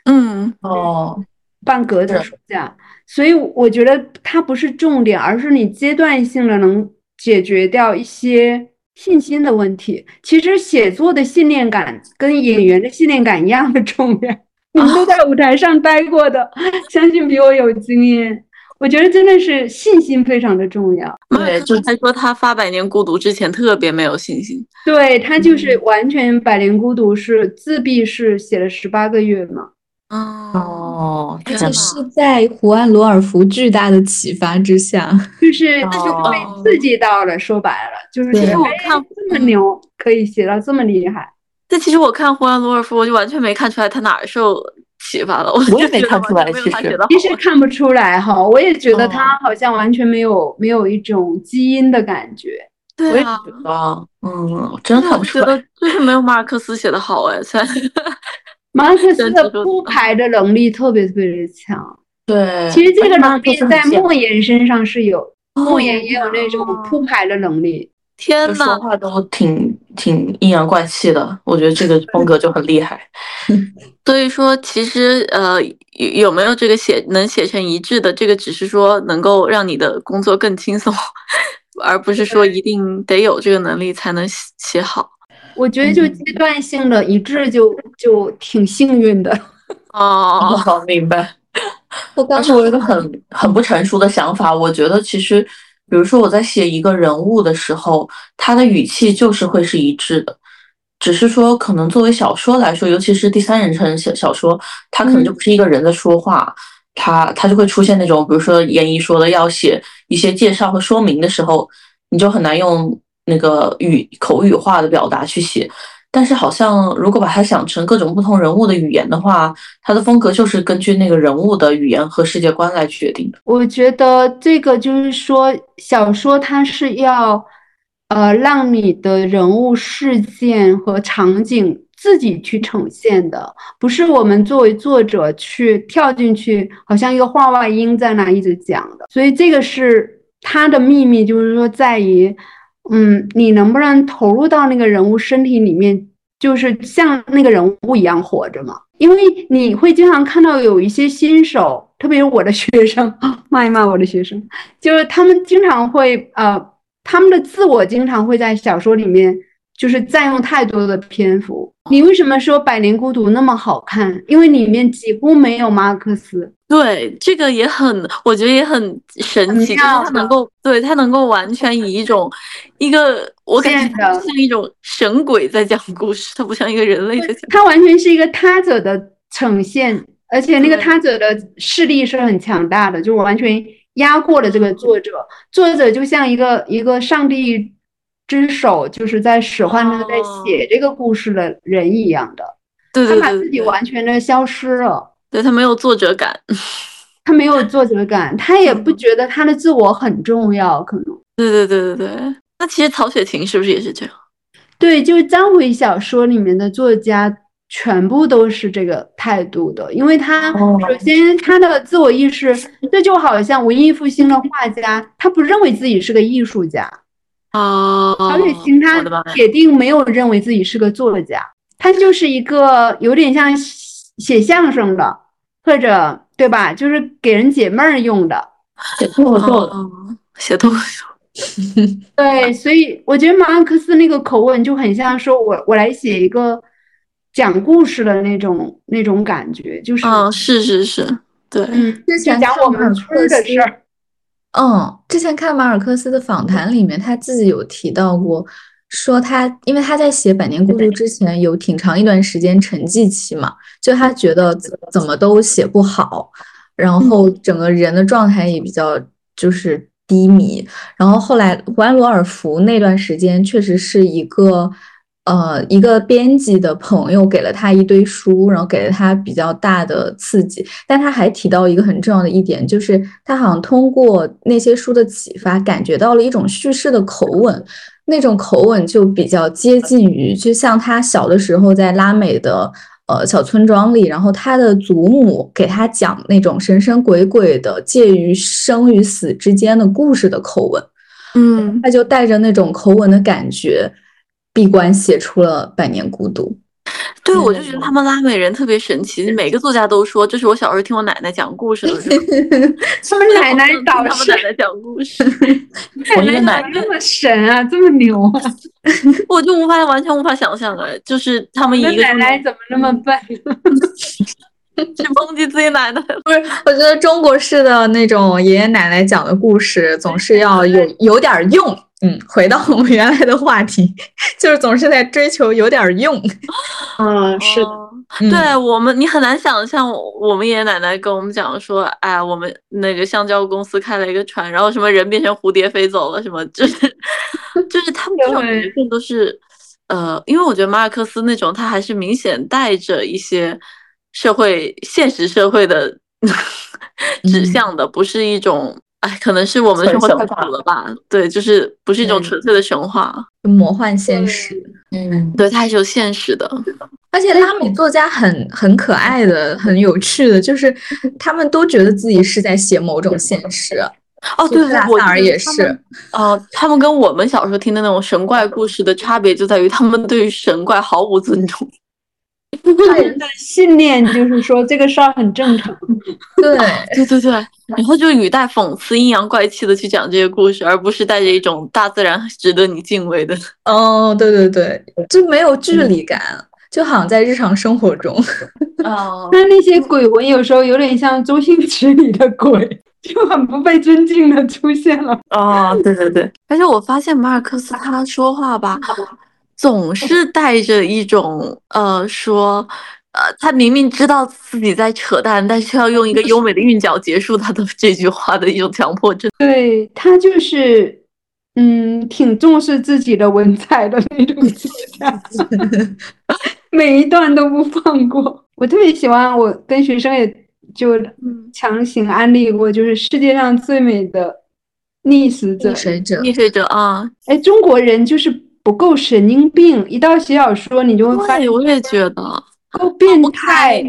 嗯，哦，半格的书架。所以我觉得它不是重点，而是你阶段性的能解决掉一些。信心的问题，其实写作的信念感跟演员的信念感一样的重要。你们都在舞台上待过的，相信比我有经验。我觉得真的是信心非常的重要。对，就他说他发《百年孤独》之前特别没有信心。对他就是完全《百年孤独》是自闭式写了十八个月嘛。哦，而且是在胡安·罗尔福巨大的启发之下，就是 那就是被刺激到了。说白了，就是其实我看这么牛，可以写到这么厉害。但其实我看胡安·罗尔福，我就完全没看出来他哪儿受启发了。我也没看出来，其实其实看不出来哈。我也觉得他好像完全没有没有一种基因的感觉。对啊，嗯，真看不出来，就是没有马尔克斯写的好哎，才。马克思的铺排的能力特别特别的强，对，其实这个能力在莫言身上是有，莫言也有那种铺排的能力。天呐，说话都挺挺阴阳怪气的，我觉得这个风格就很厉害。所以说，其实呃，有没有这个写能写成一致的，这个只是说能够让你的工作更轻松，而不是说一定得有这个能力才能写好。我觉得就阶段性的一致就就挺幸运的 哦，好明白。但是我有个很很不成熟的想法，我觉得其实，比如说我在写一个人物的时候，他的语气就是会是一致的，只是说可能作为小说来说，尤其是第三人称小小说，它可能就不是一个人在说话，他他就会出现那种，比如说严一说的要写一些介绍和说明的时候，你就很难用。那个语口语化的表达去写，但是好像如果把它想成各种不同人物的语言的话，它的风格就是根据那个人物的语言和世界观来决定的。我觉得这个就是说，小说它是要，呃，让你的人物事件和场景自己去呈现的，不是我们作为作者去跳进去，好像一个话外音在那一直讲的。所以这个是它的秘密，就是说在于。嗯，你能不能投入到那个人物身体里面，就是像那个人物一样活着嘛？因为你会经常看到有一些新手，特别是我的学生，骂一骂我的学生，就是他们经常会呃，他们的自我经常会在小说里面。就是占用太多的篇幅。你为什么说《百年孤独》那么好看？因为里面几乎没有马尔克斯。对，这个也很，我觉得也很神奇，就是他能够，对他能够完全以一种一个，我感觉像一种神鬼在讲故事，他不像一个人类在讲。他完全是一个他者的呈现，而且那个他者的势力是很强大的，就完全压过了这个作者。作者就像一个一个上帝。之手就是在使唤着在写这个故事的人一样的，对他把自己完全的消失了，对他没有作者感，他没有作者感，他也不觉得他的自我很重要，可能。对对对对对，那其实曹雪芹是不是也是这样？对，就是章回小说里面的作家全部都是这个态度的，因为他首先他的自我意识，这就好像文艺复兴的画家，他不认为自己是个艺术家。哦，曹雪芹他铁定没有认为自己是个作家，他就是一个有点像写相声的，或者对吧？就是给人解闷儿用的，写脱口秀的，写脱口秀。对，所以我觉得马尔克思那个口吻就很像说，我我来写一个讲故事的那种那种感觉，就是，嗯，是是是，对，嗯，就讲我们村的事儿。嗯，之前看马尔克斯的访谈里面，他自己有提到过，说他因为他在写《百年孤独》之前有挺长一段时间沉寂期嘛，就他觉得怎么都写不好，然后整个人的状态也比较就是低迷，然后后来胡安·罗尔福那段时间确实是一个。呃，一个编辑的朋友给了他一堆书，然后给了他比较大的刺激。但他还提到一个很重要的一点，就是他好像通过那些书的启发，感觉到了一种叙事的口吻，那种口吻就比较接近于，就像他小的时候在拉美的呃小村庄里，然后他的祖母给他讲那种神神鬼鬼的介于生与死之间的故事的口吻。嗯，他就带着那种口吻的感觉。闭关写出了《百年孤独》，对我就觉得他们拉美人特别神奇。每个作家都说这是我小时候听我奶奶讲故事的时候，他们奶奶导他们奶奶讲故事，我 奶奶这么神啊，这么牛啊，我就无法完全无法想象的。就是他们一个奶奶怎么那么笨？去抨击自己奶奶？不是，我觉得中国式的那种爷爷奶奶讲的故事，总是要有有点用。嗯，回到我们原来的话题，就是总是在追求有点用。嗯，是的，对我们，你很难想象我们爷爷奶奶跟我们讲说，哎，我们那个橡胶公司开了一个船，然后什么人变成蝴蝶飞走了，什么就是就是他们这种更都是呃，因为我觉得马尔克斯那种他还是明显带着一些社会现实社会的 指向的，不是一种。哎，可能是我们的生活太苦了吧？对，就是不是一种纯粹的神话，魔幻现实。嗯，对，它还是有现实的。而且拉美作家很很可爱的，很有趣的，就是他们都觉得自己是在写某种现实。哦，对，我反而也是。哦，他们跟我们小时候听的那种神怪故事的差别就在于，他们对于神怪毫无尊重。他人的信念就是说这个事儿很正常，对对对对，然后就语带讽刺、阴阳怪气的去讲这些故事，而不是带着一种大自然值得你敬畏的。哦，对对对，就没有距离感，就好像在日常生活中。哦，那那些鬼魂有时候有点像周星驰里的鬼，就很不被尊敬的出现了。哦，对对对，而且我发现马尔克斯他说话吧。总是带着一种呃说，呃，他明明知道自己在扯淡，但是要用一个优美的韵脚结束他的 这句话的一种强迫症。对他就是，嗯，挺重视自己的文采的那种作家，每一段都不放过。我特别喜欢，我跟学生也就强行安利过，就是世界上最美的溺死者，溺水者，溺水者啊！哎，中国人就是。不够神经病，一到写小说你就会发现，我也觉得够变态，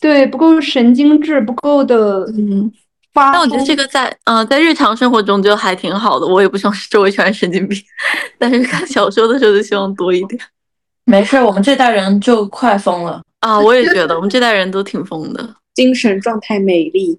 对，不够神经质，不够的，嗯，发但我觉得这个在呃在日常生活中就还挺好的，我也不希望周围全是神经病，但是看小说的时候就希望多一点。没事，我们这代人就快疯了。啊，我也觉得我们这代人都挺疯的。精神状态美丽，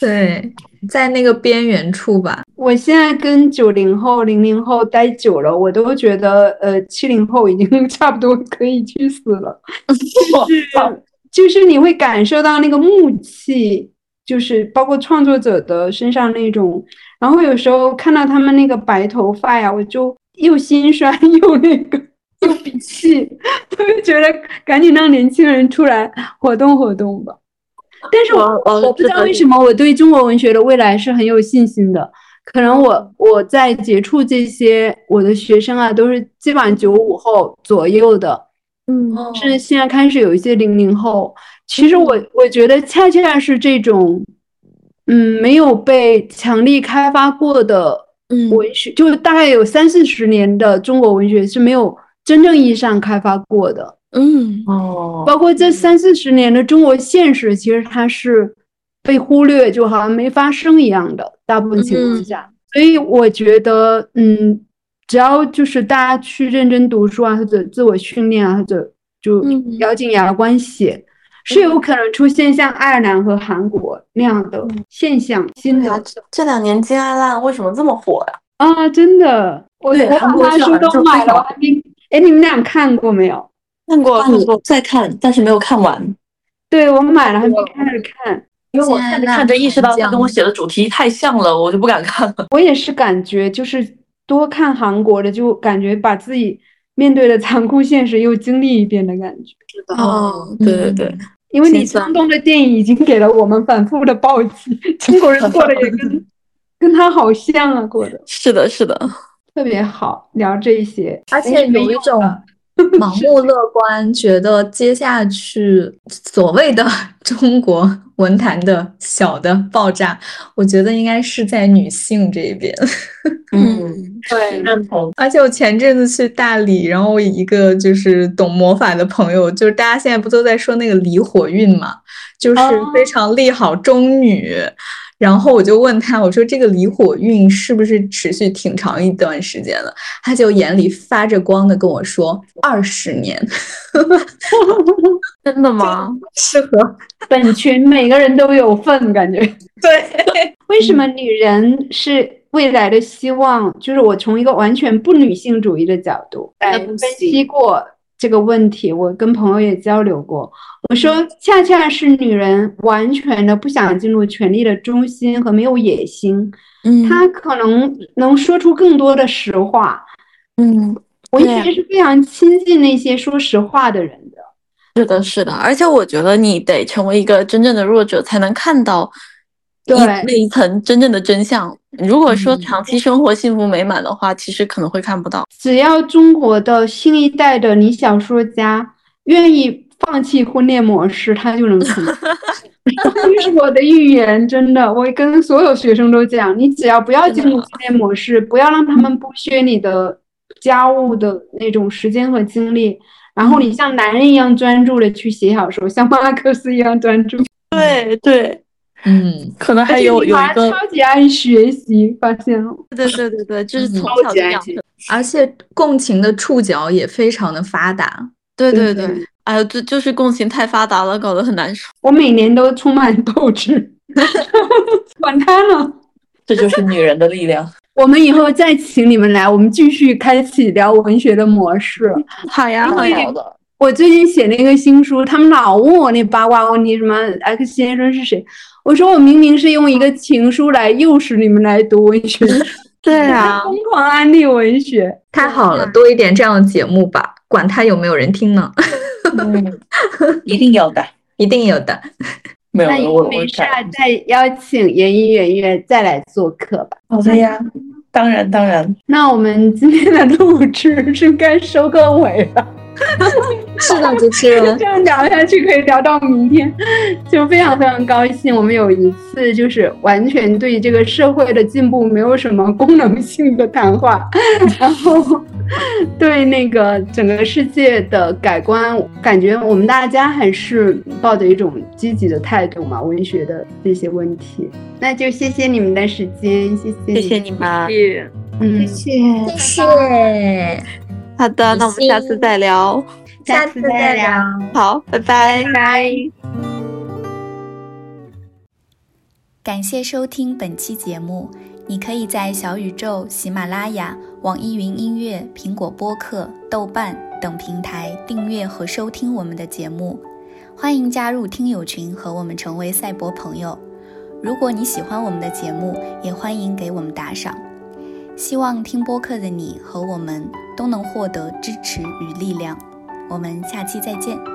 对，在那个边缘处吧。我现在跟九零后、零零后待久了，我都觉得，呃，七零后已经 差不多可以去死了。就是就是你会感受到那个木气，就是包括创作者的身上那种，然后有时候看到他们那个白头发呀，我就又心酸 又那个又鼻气，我就觉得赶紧让年轻人出来活动活动吧。但是我我我不知道为什么我对中国文学的未来是很有信心的。可能我我在接触这些我的学生啊，都是基本上九五后左右的，嗯是现在开始有一些零零后。其实我我觉得恰恰是这种，嗯，没有被强力开发过的嗯文学，就大概有三四十年的中国文学是没有真正意义上开发过的。嗯哦，包括这三四十年的中国现实，其实它是被忽略，就好像没发生一样的，大部分情况下。所以我觉得，嗯，只要就是大家去认真读书啊，或者自我训练啊，或者就嗯咬紧牙关写，是有可能出现像爱尔兰和韩国那样的现象。新的这这两年金爱烂为什么这么火呀？啊，真的，我对我把他书韩国是都买了。哎，你们俩看过没有？看过看过再看，但是没有看完，对我买了，还没开始看。因为我看着看着意识到它跟我写的主题太像了，我就不敢看了。我也是感觉，就是多看韩国的，就感觉把自己面对的残酷现实又经历一遍的感觉。是的，哦，对对对，因为李沧东的电影已经给了我们反复的暴击，中国人过的也跟 跟他好像啊，过的是的，是的，特别好，聊这些，而且有一种 盲目乐观，觉得接下去所谓的 中国文坛的小的爆炸，我觉得应该是在女性这一边。嗯，对，认同。而且我前阵子去大理，然后我一个就是懂魔法的朋友，就是大家现在不都在说那个离火运嘛，就是哦非常利好中女。然后我就问他，我说这个离火运是不是持续挺长一段时间了？他就眼里发着光的跟我说二十年，真的吗？适合 本群每个人都有份，感觉。对，为什么女人是未来的希望？就是我从一个完全不女性主义的角度来分析过这个问题，我跟朋友也交流过。我说，恰恰是女人完全的不想进入权力的中心和没有野心，嗯她可能能说出更多的实话。嗯，文对学是非常亲近那些说实话的人的。是的，是的，而且我觉得你得成为一个真正的弱者，才能看到对那一层真正的真相。如果说嗯长期生活幸福美满的话，其实可能会看不到。只要中国的新一代的女小说家愿意放弃婚恋模式，他就能成功。这是我的预言，真的，我跟所有学生都讲，你只要不要进入婚恋模式，不要让他们剥削你的家务的那种时间和精力，然后你像男人一样专注的去写小说，像马克思一样专注，对对，嗯，可能还有有一个，超级爱学习，发现了。对对对对，就是嗯从超级爱情小就养成。而且共情的触角也非常的发达。对对对对，哎呦，这就是共情太发达了，搞得很难受。我每年都充满斗志，管他呢。这就是女人的力量。我们以后再请你们来，我们继续开启聊文学的模式。好呀好呀，我最近写那个新书，他们老问我那八卦问题，什么 X 先生是谁？我说我明明是用一个情书来诱使你们来读文学，对啊，疯狂安利文学。太好了，多一点这样的节目吧，管他有没有人听呢，嗯，一定有的。一定有的。没有那，我我没事再邀请言一圆月再来做客吧。好的呀，当然当然。那我们今天的录制是该收个尾了。是的，主持人 这样聊下去可以聊到明天，就非常非常高兴。我们有一次就是完全对这个社会的进步没有什么功能性的谈话，然后对那个整个世界的改观，感觉我们大家还是抱着一种积极的态度嘛。文学的这些问题，那就谢谢你们的时间，谢谢，谢谢你们，嗯，谢谢谢。好的，那我们下次再聊，下次再聊。好，拜拜，拜拜。感谢收听本期节目。你可以在小宇宙、喜马拉雅、网易云音乐、苹果播客、豆瓣等平台订阅和收听我们的节目。欢迎加入听友群，和我们成为赛博朋友。如果你喜欢我们的节目，也欢迎给我们打赏。希望听播客的你和我们都能获得支持与力量。我们下期再见。